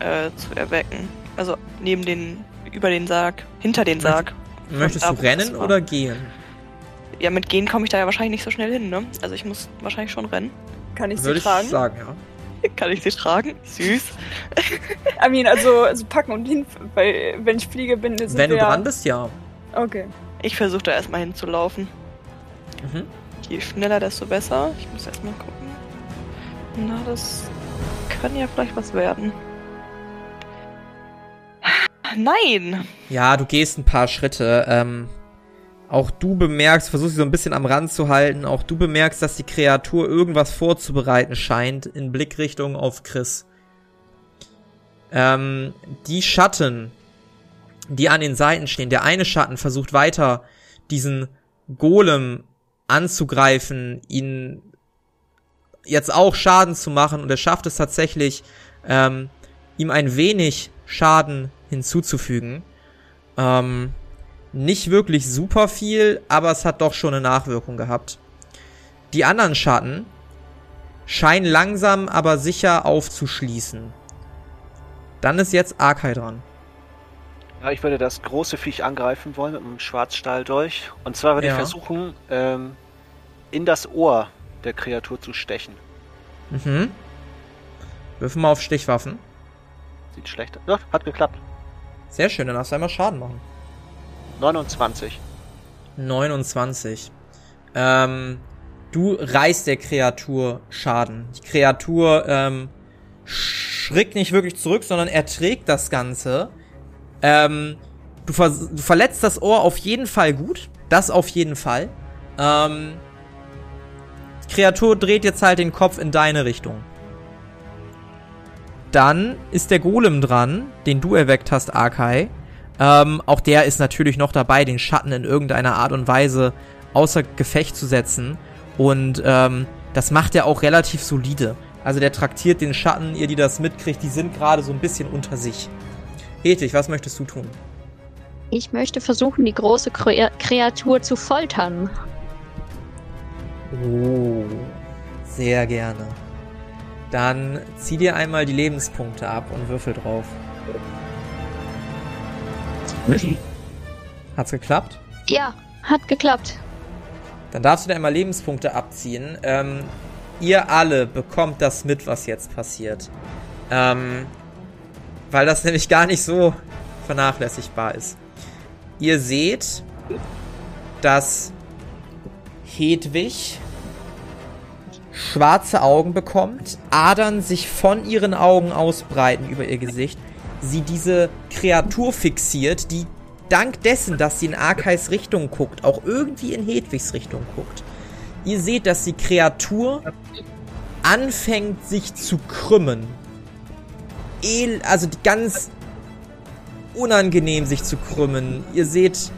äh, zu erwecken. Also neben den, über den Sarg, hinter den Sarg. Möchtest du rennen oder gehen? Ja, mit gehen komme ich da ja wahrscheinlich nicht so schnell hin, ne? Also ich muss wahrscheinlich schon rennen. Kann ich Würde sie tragen? Ich sagen, ja. Kann ich sie tragen? Süß. I mean, also, also packen und hin, weil wenn ich fliege bin, ist Wenn du dran bist, ja. Okay. Ich versuche da erstmal hinzulaufen. Mhm. Je schneller, desto besser. Ich muss erstmal gucken. Na, das kann ja vielleicht was werden. Nein! Ja, du gehst ein paar Schritte. Ähm, auch du bemerkst, versuchst sie so ein bisschen am Rand zu halten, auch du bemerkst, dass die Kreatur irgendwas vorzubereiten scheint in Blickrichtung auf Chris. Ähm, die Schatten, die an den Seiten stehen, der eine Schatten versucht weiter diesen Golem anzugreifen, ihn jetzt auch Schaden zu machen und er schafft es tatsächlich, ähm, ihm ein wenig Schaden hinzuzufügen. Ähm, nicht wirklich super viel, aber es hat doch schon eine Nachwirkung gehabt. Die anderen Schatten scheinen langsam aber sicher aufzuschließen. Dann ist jetzt Arkai dran. Ja, ich würde das große Viech angreifen wollen mit einem Schwarzstahldolch. Und zwar würde ja. ich versuchen, ähm, in das Ohr der Kreatur zu stechen. Mhm. Wirf mal auf Stichwaffen. Sieht schlecht aus. Ja, hat geklappt. Sehr schön, dann darfst du einmal Schaden machen. 29. 29. Ähm, du reißt der Kreatur Schaden. Die Kreatur ähm, schreckt nicht wirklich zurück, sondern er trägt das Ganze. Ähm, du, ver du verletzt das Ohr auf jeden Fall gut. Das auf jeden Fall. Ähm, die Kreatur dreht jetzt halt den Kopf in deine Richtung. Dann ist der Golem dran, den du erweckt hast, Arkai. Ähm, auch der ist natürlich noch dabei, den Schatten in irgendeiner Art und Weise außer Gefecht zu setzen. Und ähm, das macht er auch relativ solide. Also der traktiert den Schatten, ihr die das mitkriegt, die sind gerade so ein bisschen unter sich. Ethik, was möchtest du tun? Ich möchte versuchen, die große Kreatur zu foltern. Oh, sehr gerne. Dann zieh dir einmal die Lebenspunkte ab und würfel drauf. Hat's geklappt? Ja, hat geklappt. Dann darfst du dir einmal Lebenspunkte abziehen. Ähm, ihr alle bekommt das mit, was jetzt passiert. Ähm, weil das nämlich gar nicht so vernachlässigbar ist. Ihr seht, dass Hedwig schwarze Augen bekommt, Adern sich von ihren Augen ausbreiten über ihr Gesicht, sie diese Kreatur fixiert, die dank dessen, dass sie in Arkais Richtung guckt, auch irgendwie in Hedwigs Richtung guckt. Ihr seht, dass die Kreatur anfängt sich zu krümmen. El also ganz unangenehm sich zu krümmen. Ihr seht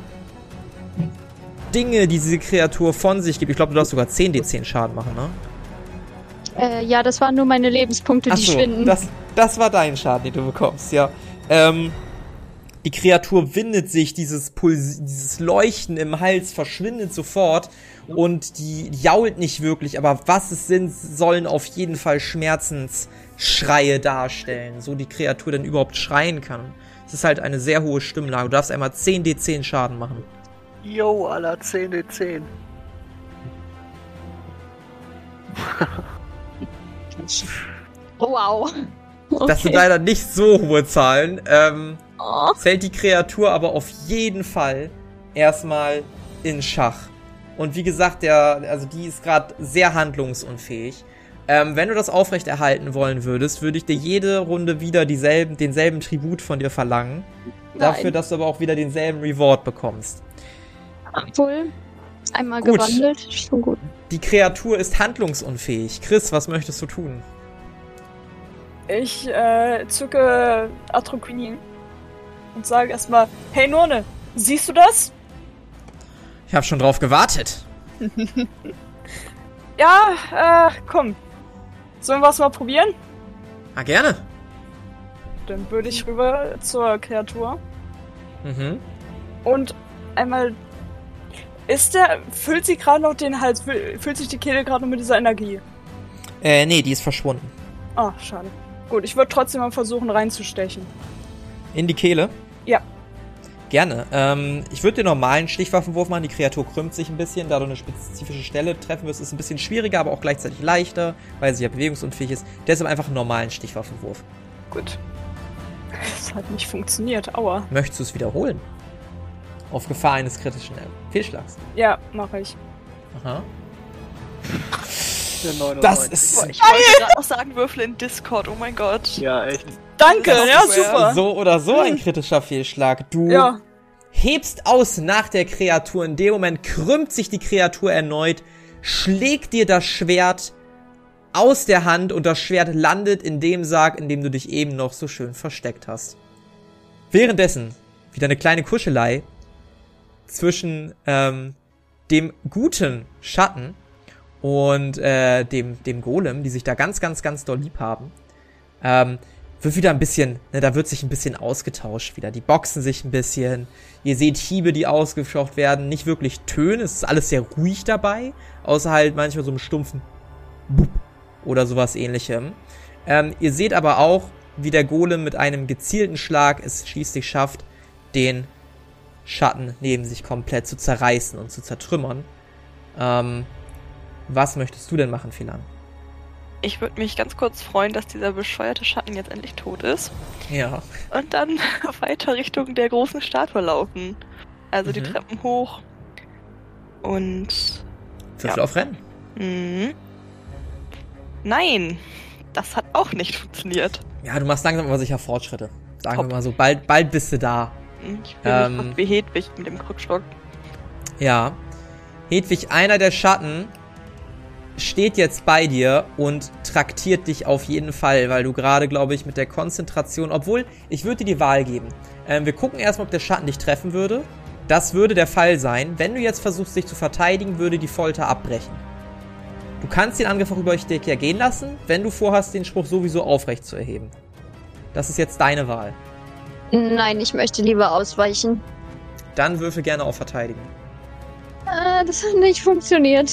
Dinge, die diese Kreatur von sich gibt. Ich glaube, du darfst sogar 10 D10 Schaden machen, ne? Äh, ja, das waren nur meine Lebenspunkte, die so, schwinden. Das, das war dein Schaden, den du bekommst, ja. Ähm, die Kreatur windet sich, dieses, Puls dieses Leuchten im Hals verschwindet sofort und die jault nicht wirklich, aber was es sind, sollen auf jeden Fall Schmerzensschreie darstellen, so die Kreatur dann überhaupt schreien kann. Es ist halt eine sehr hohe Stimmlage. Du darfst einmal 10 D10 Schaden machen. Yo, aller 10 D10. wow. Okay. Das sind leider nicht so hohe Zahlen. Ähm, oh. Zählt die Kreatur aber auf jeden Fall erstmal in Schach. Und wie gesagt, der, also die ist gerade sehr handlungsunfähig. Ähm, wenn du das aufrechterhalten wollen würdest, würde ich dir jede Runde wieder dieselben, denselben Tribut von dir verlangen. Nein. Dafür, dass du aber auch wieder denselben Reward bekommst. Obwohl, einmal gut. gewandelt, schon gut. Die Kreatur ist handlungsunfähig. Chris, was möchtest du tun? Ich äh, zücke Atroquinin und sage erstmal, hey None, siehst du das? Ich habe schon drauf gewartet. ja, äh, komm. Sollen wir es mal probieren? Ah, gerne. Dann würde ich rüber zur Kreatur. Mhm. Und einmal. Ist der. Füllt sie gerade noch den Hals? Füllt sich die Kehle gerade noch mit dieser Energie? Äh, nee, die ist verschwunden. Ah, schade. Gut, ich würde trotzdem mal versuchen reinzustechen. In die Kehle? Ja. Gerne. Ähm, ich würde den normalen Stichwaffenwurf machen. Die Kreatur krümmt sich ein bisschen, da du eine spezifische Stelle treffen wirst. Ist ein bisschen schwieriger, aber auch gleichzeitig leichter, weil sie ja bewegungsunfähig ist. Deshalb einfach einen normalen Stichwaffenwurf. Gut. Das hat nicht funktioniert, aua. Möchtest du es wiederholen? Auf Gefahr eines kritischen Fehlschlags. Ja, mache ich. Aha. Das ist. Ich wollte gerade auch sagen, Würfel in Discord, oh mein Gott. Ja, echt. Danke, ja, super. So oder so ein kritischer Fehlschlag. Du ja. hebst aus nach der Kreatur. In dem Moment krümmt sich die Kreatur erneut, schlägt dir das Schwert aus der Hand und das Schwert landet in dem Sarg, in dem du dich eben noch so schön versteckt hast. Währenddessen wieder eine kleine Kuschelei zwischen ähm, dem guten Schatten und äh, dem, dem Golem, die sich da ganz, ganz, ganz doll lieb haben. Ähm, wird wieder ein bisschen, ne, da wird sich ein bisschen ausgetauscht wieder. Die boxen sich ein bisschen. Ihr seht Hiebe, die ausgeschocht werden. Nicht wirklich Töne, es ist alles sehr ruhig dabei. Außer halt manchmal so einem stumpfen Bup oder sowas ähnlichem. Ähm, ihr seht aber auch, wie der Golem mit einem gezielten Schlag es schließlich schafft, den Schatten neben sich komplett zu zerreißen und zu zertrümmern. Ähm, was möchtest du denn machen, Philan? Ich würde mich ganz kurz freuen, dass dieser bescheuerte Schatten jetzt endlich tot ist. Ja. Und dann weiter Richtung der großen Statue laufen. Also mhm. die Treppen hoch. Und. Würfel ja. auf Rennen. Mhm. Nein. Das hat auch nicht funktioniert. Ja, du machst langsam aber sicher Fortschritte. Sagen Top. wir mal so, bald, bald bist du da. Ich bin ähm, wie Hedwig mit dem Krückstock. Ja. Hedwig, einer der Schatten, steht jetzt bei dir und traktiert dich auf jeden Fall, weil du gerade, glaube ich, mit der Konzentration, obwohl, ich würde dir die Wahl geben. Ähm, wir gucken erstmal, ob der Schatten dich treffen würde. Das würde der Fall sein. Wenn du jetzt versuchst, dich zu verteidigen, würde die Folter abbrechen. Du kannst den Angriff auch über dich gehen lassen, wenn du vorhast, den Spruch sowieso aufrecht zu erheben. Das ist jetzt deine Wahl. Nein, ich möchte lieber ausweichen. Dann würfel gerne auf Verteidigen. Äh, das hat nicht funktioniert.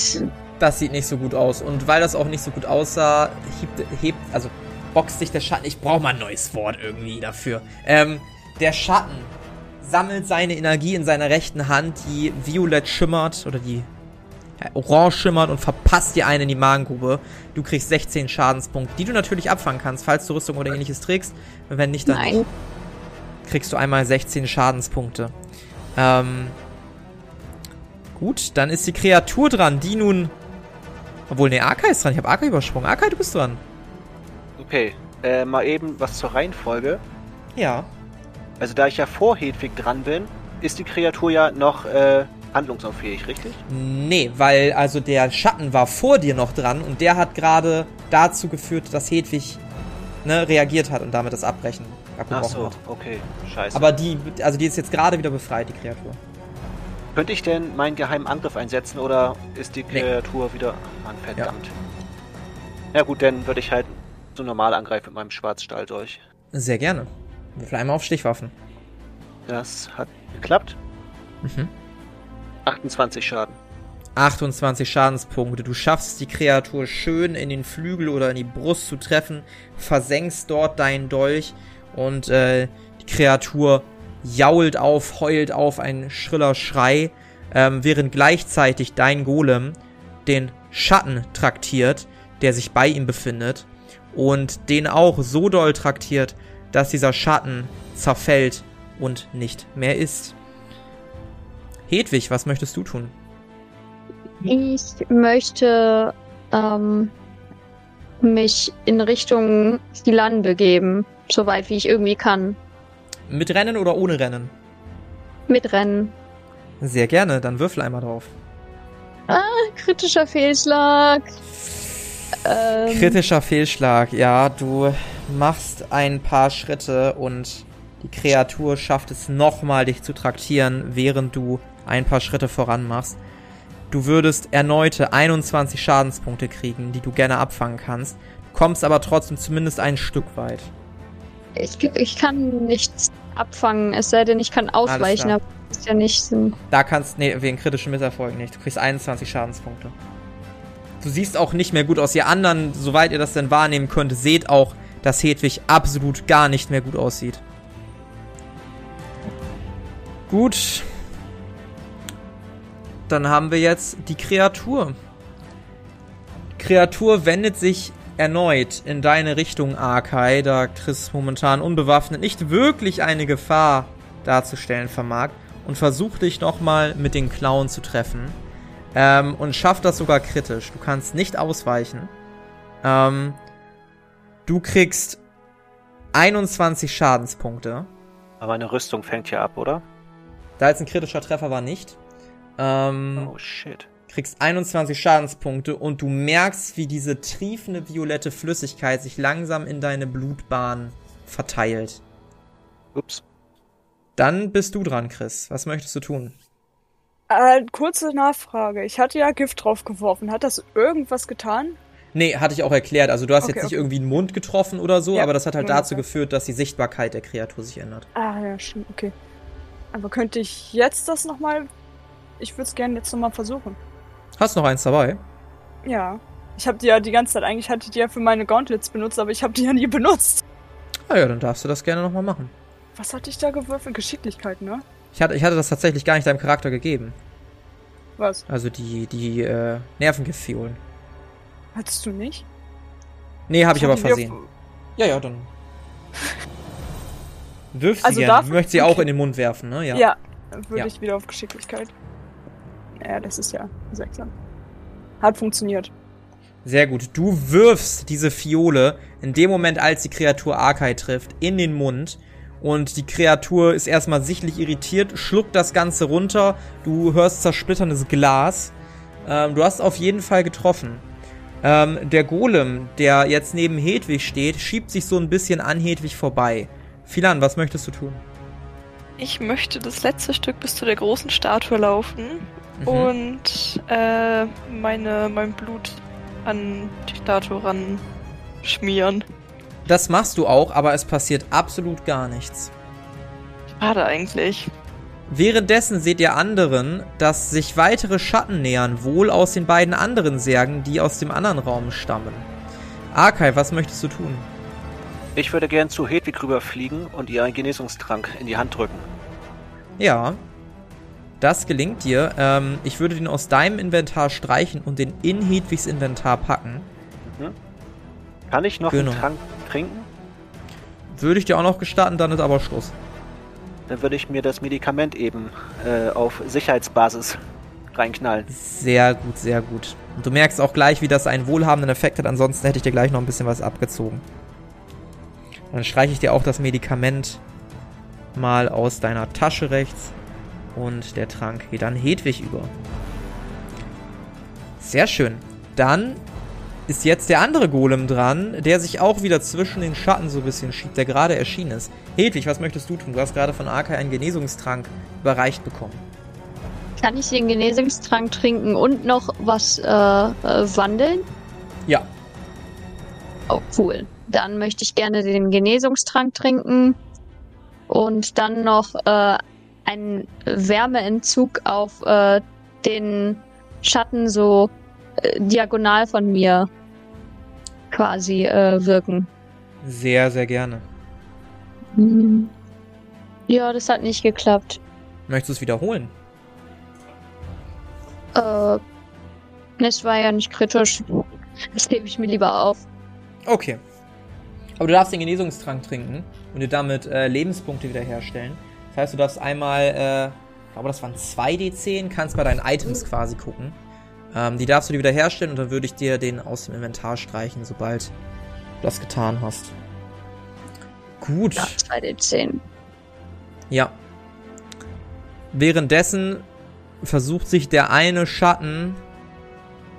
Das sieht nicht so gut aus. Und weil das auch nicht so gut aussah, hebt, hebt also boxt sich der Schatten. Ich brauche mal ein neues Wort irgendwie dafür. Ähm, der Schatten sammelt seine Energie in seiner rechten Hand, die violett schimmert oder die orange schimmert und verpasst dir eine in die Magengrube. Du kriegst 16 Schadenspunkte, die du natürlich abfangen kannst, falls du Rüstung oder ähnliches trägst. Wenn nicht, dann Nein. Kriegst du einmal 16 Schadenspunkte. Ähm, gut, dann ist die Kreatur dran, die nun... Obwohl, ne, Arkai ist dran. Ich habe Arkai übersprungen. Arkai, du bist dran. Okay, äh, mal eben was zur Reihenfolge. Ja. Also da ich ja vor Hedwig dran bin, ist die Kreatur ja noch äh, handlungsunfähig, richtig? Nee, weil also der Schatten war vor dir noch dran und der hat gerade dazu geführt, dass Hedwig ne, reagiert hat und damit das Abbrechen abgebrochen Ach so, hat. okay, scheiße. Aber die, also die ist jetzt gerade wieder befreit, die Kreatur. Könnte ich denn meinen geheimen Angriff einsetzen oder ist die Kreatur nee. wieder an verdammt? Ja. ja gut, dann würde ich halt so normal angreifen mit meinem Schwarzstahl durch. Sehr gerne. Wir einmal auf Stichwaffen. Das hat geklappt. Mhm. 28 Schaden. 28 Schadenspunkte. Du schaffst die Kreatur schön in den Flügel oder in die Brust zu treffen, versenkst dort deinen Dolch und äh, die Kreatur jault auf, heult auf, ein schriller Schrei, ähm, während gleichzeitig dein Golem den Schatten traktiert, der sich bei ihm befindet und den auch so doll traktiert, dass dieser Schatten zerfällt und nicht mehr ist. Hedwig, was möchtest du tun? Ich möchte ähm, mich in Richtung Silan begeben, soweit wie ich irgendwie kann. Mit Rennen oder ohne Rennen? Mit Rennen. Sehr gerne, dann würfel einmal drauf. Ah, kritischer Fehlschlag. Ähm, kritischer Fehlschlag, ja, du machst ein paar Schritte und die Kreatur schafft es nochmal, dich zu traktieren, während du ein paar Schritte voran machst. Du würdest erneute 21 Schadenspunkte kriegen, die du gerne abfangen kannst, kommst aber trotzdem zumindest ein Stück weit. Ich, ich kann nichts abfangen, es sei denn, ich kann ausweichen, aber das ist ja nicht Sinn. Da kannst, nee, wegen kritischen Misserfolgen nicht. Du kriegst 21 Schadenspunkte. Du siehst auch nicht mehr gut aus. Ihr anderen, soweit ihr das denn wahrnehmen könnt, seht auch, dass Hedwig absolut gar nicht mehr gut aussieht. Gut, dann haben wir jetzt die Kreatur. Die Kreatur wendet sich erneut in deine Richtung, Arkai, da Chris momentan unbewaffnet nicht wirklich eine Gefahr darzustellen vermag und versucht dich nochmal mit den Klauen zu treffen. Ähm, und schafft das sogar kritisch. Du kannst nicht ausweichen. Ähm, du kriegst 21 Schadenspunkte. Aber eine Rüstung fängt ja ab, oder? Da jetzt ein kritischer Treffer war nicht. Ähm, oh shit. Kriegst 21 Schadenspunkte und du merkst, wie diese triefende violette Flüssigkeit sich langsam in deine Blutbahn verteilt. Ups. Dann bist du dran, Chris. Was möchtest du tun? Äh, kurze Nachfrage. Ich hatte ja Gift draufgeworfen. Hat das irgendwas getan? Nee, hatte ich auch erklärt. Also du hast okay, jetzt nicht okay. irgendwie einen Mund getroffen oder so, ja, aber das hat halt dazu okay. geführt, dass die Sichtbarkeit der Kreatur sich ändert. Ah, ja, stimmt, okay. Aber könnte ich jetzt das nochmal ich würde es gerne jetzt nochmal versuchen. Hast du noch eins dabei? Ja. Ich habe die ja die ganze Zeit, eigentlich hatte ich die ja für meine Gauntlets benutzt, aber ich habe die ja nie benutzt. Ah ja, dann darfst du das gerne nochmal machen. Was hatte ich da gewürfelt? Geschicklichkeit, ne? Ich hatte, ich hatte das tatsächlich gar nicht deinem Charakter gegeben. Was? Also die, die äh, Nervengifiolen. Hattest du nicht? Nee, habe ich, ich aber versehen. Ja, ja, dann. Wirf sie also gerne. Du möchtest sie okay. auch in den Mund werfen, ne? Ja. Ja, würde ja. ich wieder auf Geschicklichkeit. Ja, das ist ja seltsam. Hat funktioniert. Sehr gut. Du wirfst diese Fiole in dem Moment, als die Kreatur Arkai trifft, in den Mund. Und die Kreatur ist erstmal sichtlich irritiert, schluckt das Ganze runter. Du hörst zersplitterndes Glas. Ähm, du hast auf jeden Fall getroffen. Ähm, der Golem, der jetzt neben Hedwig steht, schiebt sich so ein bisschen an Hedwig vorbei. Philan, was möchtest du tun? Ich möchte das letzte Stück bis zu der großen Statue laufen mhm. und äh, meine, mein Blut an die Statue ran schmieren. Das machst du auch, aber es passiert absolut gar nichts. Schade eigentlich. Währenddessen seht ihr anderen, dass sich weitere Schatten nähern, wohl aus den beiden anderen Särgen, die aus dem anderen Raum stammen. Arkai, was möchtest du tun? Ich würde gern zu Hedwig rüberfliegen und ihr einen Genesungstrank in die Hand drücken. Ja, das gelingt dir. Ähm, ich würde den aus deinem Inventar streichen und den in Hedwigs Inventar packen. Mhm. Kann ich noch genau. einen Trank trinken? Würde ich dir auch noch gestatten, dann ist aber Schluss. Dann würde ich mir das Medikament eben äh, auf Sicherheitsbasis reinknallen. Sehr gut, sehr gut. Und du merkst auch gleich, wie das einen wohlhabenden Effekt hat. Ansonsten hätte ich dir gleich noch ein bisschen was abgezogen. Dann streiche ich dir auch das Medikament mal aus deiner Tasche rechts. Und der Trank geht an Hedwig über. Sehr schön. Dann ist jetzt der andere Golem dran, der sich auch wieder zwischen den Schatten so ein bisschen schiebt, der gerade erschienen ist. Hedwig, was möchtest du tun? Du hast gerade von Arkai einen Genesungstrank überreicht bekommen. Kann ich den Genesungstrank trinken und noch was äh, äh, wandeln? Ja. Oh, cool. Dann möchte ich gerne den Genesungstrank trinken und dann noch äh, einen Wärmeentzug auf äh, den Schatten so äh, diagonal von mir quasi äh, wirken. Sehr, sehr gerne. Mhm. Ja, das hat nicht geklappt. Möchtest du es wiederholen? Äh, das war ja nicht kritisch. Das gebe ich mir lieber auf. Okay. Aber du darfst den Genesungstrank trinken und dir damit äh, Lebenspunkte wiederherstellen. Das heißt, du darfst einmal, äh, ich glaube, das waren 2 D10, kannst bei deinen Items quasi gucken. Ähm, die darfst du dir wiederherstellen und dann würde ich dir den aus dem Inventar streichen, sobald du das getan hast. Gut. Ja, 2 D10. Ja. Währenddessen versucht sich der eine Schatten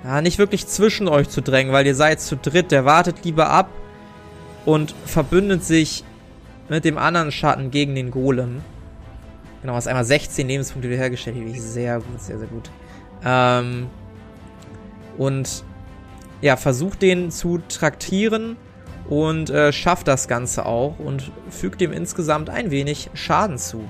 ja, nicht wirklich zwischen euch zu drängen, weil ihr seid zu dritt. Der wartet lieber ab und verbündet sich mit dem anderen Schatten gegen den Golem. Genau, hast einmal 16 Lebenspunkte wiederhergestellt. Sehr gut, sehr, sehr gut. Ähm, und ja, versucht den zu traktieren und äh, schafft das Ganze auch und fügt dem insgesamt ein wenig Schaden zu.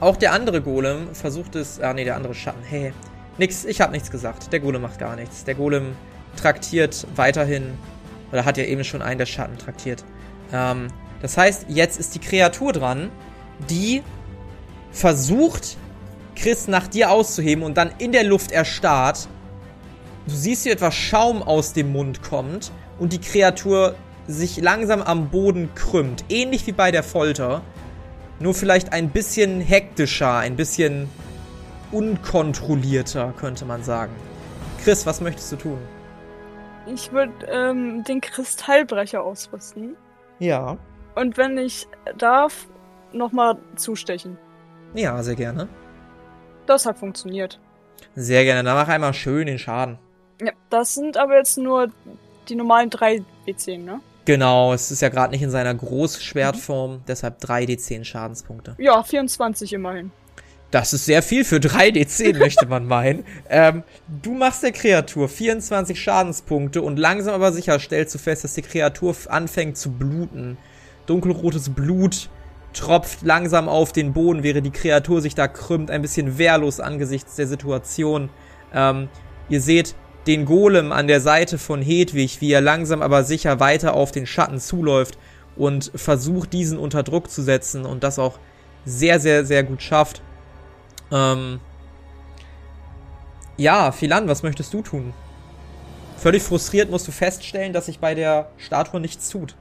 Auch der andere Golem versucht es. Ah, nee, der andere Schatten. Hey, nix, ich hab nichts gesagt. Der Golem macht gar nichts. Der Golem traktiert weiterhin oder hat ja eben schon einen der Schatten traktiert. Ähm, das heißt, jetzt ist die Kreatur dran, die versucht, Chris nach dir auszuheben und dann in der Luft erstarrt. Du siehst, wie etwas Schaum aus dem Mund kommt und die Kreatur sich langsam am Boden krümmt. Ähnlich wie bei der Folter. Nur vielleicht ein bisschen hektischer, ein bisschen unkontrollierter, könnte man sagen. Chris, was möchtest du tun? Ich würde ähm, den Kristallbrecher ausrüsten. Ja. Und wenn ich darf, nochmal zustechen. Ja, sehr gerne. Das hat funktioniert. Sehr gerne. Dann mach einmal schön den Schaden. Ja, das sind aber jetzt nur die normalen 3 D10, ne? Genau, es ist ja gerade nicht in seiner Großschwertform, mhm. deshalb 3 D10 Schadenspunkte. Ja, 24 immerhin. Das ist sehr viel für 3D10, möchte man meinen. Ähm, du machst der Kreatur 24 Schadenspunkte und langsam aber sicher stellst du fest, dass die Kreatur anfängt zu bluten. Dunkelrotes Blut tropft langsam auf den Boden, während die Kreatur sich da krümmt, ein bisschen wehrlos angesichts der Situation. Ähm, ihr seht den Golem an der Seite von Hedwig, wie er langsam aber sicher weiter auf den Schatten zuläuft und versucht, diesen unter Druck zu setzen und das auch sehr, sehr, sehr gut schafft. Ähm ja, Philan, was möchtest du tun? Völlig frustriert musst du feststellen, dass sich bei der Statue nichts tut.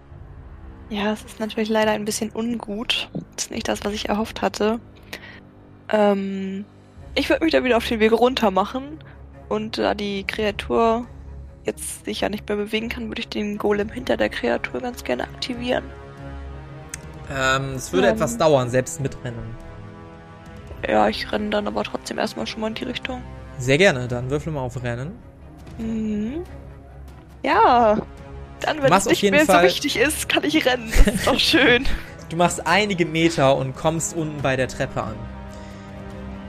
Ja, es ist natürlich leider ein bisschen ungut. Das ist nicht das, was ich erhofft hatte. Ähm, ich würde mich da wieder auf den Weg runter machen und da die Kreatur jetzt sich ja nicht mehr bewegen kann, würde ich den Golem hinter der Kreatur ganz gerne aktivieren. Ähm, es würde ähm, etwas dauern, selbst mitrennen. Ja, ich renne dann aber trotzdem erstmal schon mal in die Richtung. Sehr gerne, dann würfel mal auf Rennen. Mhm. Ja, dann, wenn es nicht mehr Fall so wichtig ist, kann ich rennen. Das ist doch schön. du machst einige Meter und kommst unten bei der Treppe an.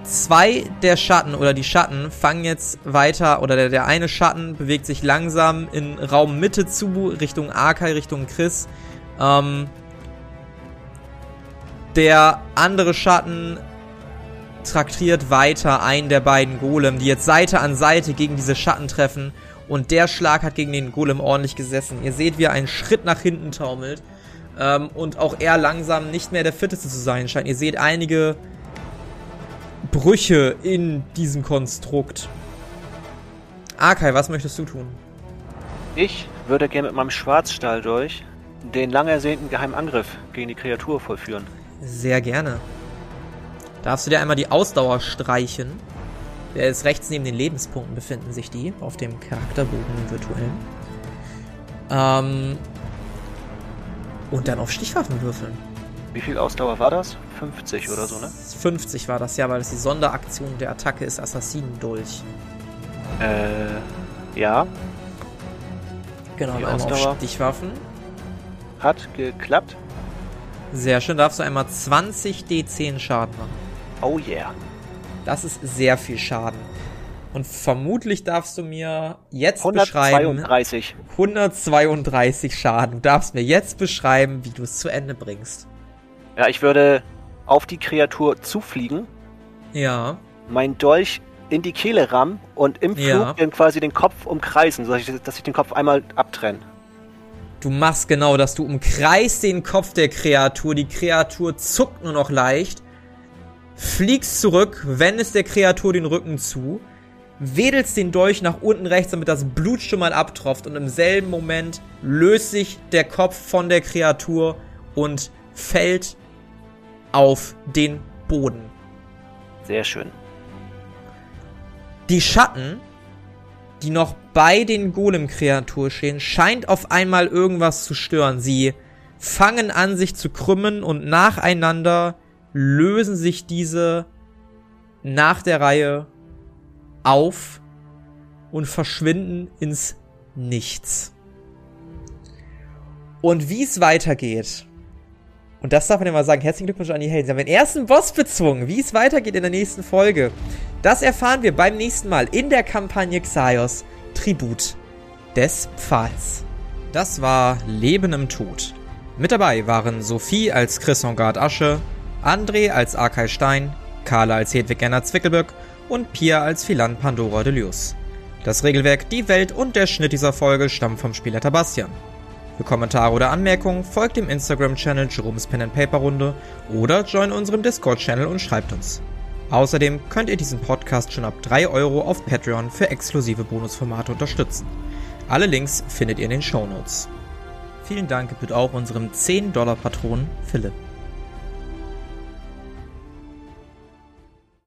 Zwei der Schatten oder die Schatten fangen jetzt weiter, oder der, der eine Schatten bewegt sich langsam in Raum Mitte zu, Richtung Arkai, Richtung Chris. Ähm, der andere Schatten traktiert weiter einen der beiden Golem, die jetzt Seite an Seite gegen diese Schatten treffen. Und der Schlag hat gegen den Golem ordentlich gesessen. Ihr seht, wie er einen Schritt nach hinten taumelt. Ähm, und auch er langsam nicht mehr der Fitteste zu sein scheint. Ihr seht einige Brüche in diesem Konstrukt. Arkai, was möchtest du tun? Ich würde gerne mit meinem Schwarzstahl durch den lang ersehnten geheimen Angriff gegen die Kreatur vollführen. Sehr gerne. Darfst du dir einmal die Ausdauer streichen? Der ist rechts neben den Lebenspunkten befinden sich die auf dem Charakterbogen im virtuellen. Ähm, und dann auf Stichwaffen würfeln. Wie viel Ausdauer war das? 50 oder so, ne? 50 war das ja, weil es die Sonderaktion der Attacke ist Assassinendolch. Äh, ja. Genau, die Ausdauer auf Stichwaffen. Hat geklappt. Sehr schön, darfst du einmal 20 D10 Schaden machen. Oh yeah. Das ist sehr viel Schaden. Und vermutlich darfst du mir jetzt 132. beschreiben. 132 Schaden. Du darfst mir jetzt beschreiben, wie du es zu Ende bringst. Ja, ich würde auf die Kreatur zufliegen. Ja. Mein Dolch in die Kehle rammen und im Flug ja. dann quasi den Kopf umkreisen, sodass ich, dass ich den Kopf einmal abtrenne. Du machst genau das. Du umkreist den Kopf der Kreatur. Die Kreatur zuckt nur noch leicht. Fliegst zurück, wendest der Kreatur den Rücken zu. Wedelst den Dolch nach unten rechts, damit das Blut schon mal abtropft. Und im selben Moment löst sich der Kopf von der Kreatur und fällt auf den Boden. Sehr schön. Die Schatten die noch bei den Golem-Kreaturen stehen, scheint auf einmal irgendwas zu stören. Sie fangen an, sich zu krümmen und nacheinander lösen sich diese nach der Reihe auf und verschwinden ins Nichts. Und wie es weitergeht, und das darf man ja mal sagen, herzlichen Glückwunsch an die Helden. Sie haben den ersten Boss bezwungen. Wie es weitergeht in der nächsten Folge, das erfahren wir beim nächsten Mal in der Kampagne Xaios Tribut des Pfahls. Das war Leben im Tod. Mit dabei waren Sophie als Chris Hongard Asche, André als Arkay Stein, Carla als Hedwig Genner Zwickelböck und Pia als Philan Pandora Delius. Das Regelwerk, die Welt und der Schnitt dieser Folge stammen vom Spieler Tabastian. Für Kommentare oder Anmerkungen folgt dem Instagram-Channel Jerome's Pen and Paper Runde oder join unserem Discord-Channel und schreibt uns. Außerdem könnt ihr diesen Podcast schon ab 3 Euro auf Patreon für exklusive Bonusformate unterstützen. Alle Links findet ihr in den Show Notes. Vielen Dank gebührt auch unserem 10-Dollar-Patron Philipp.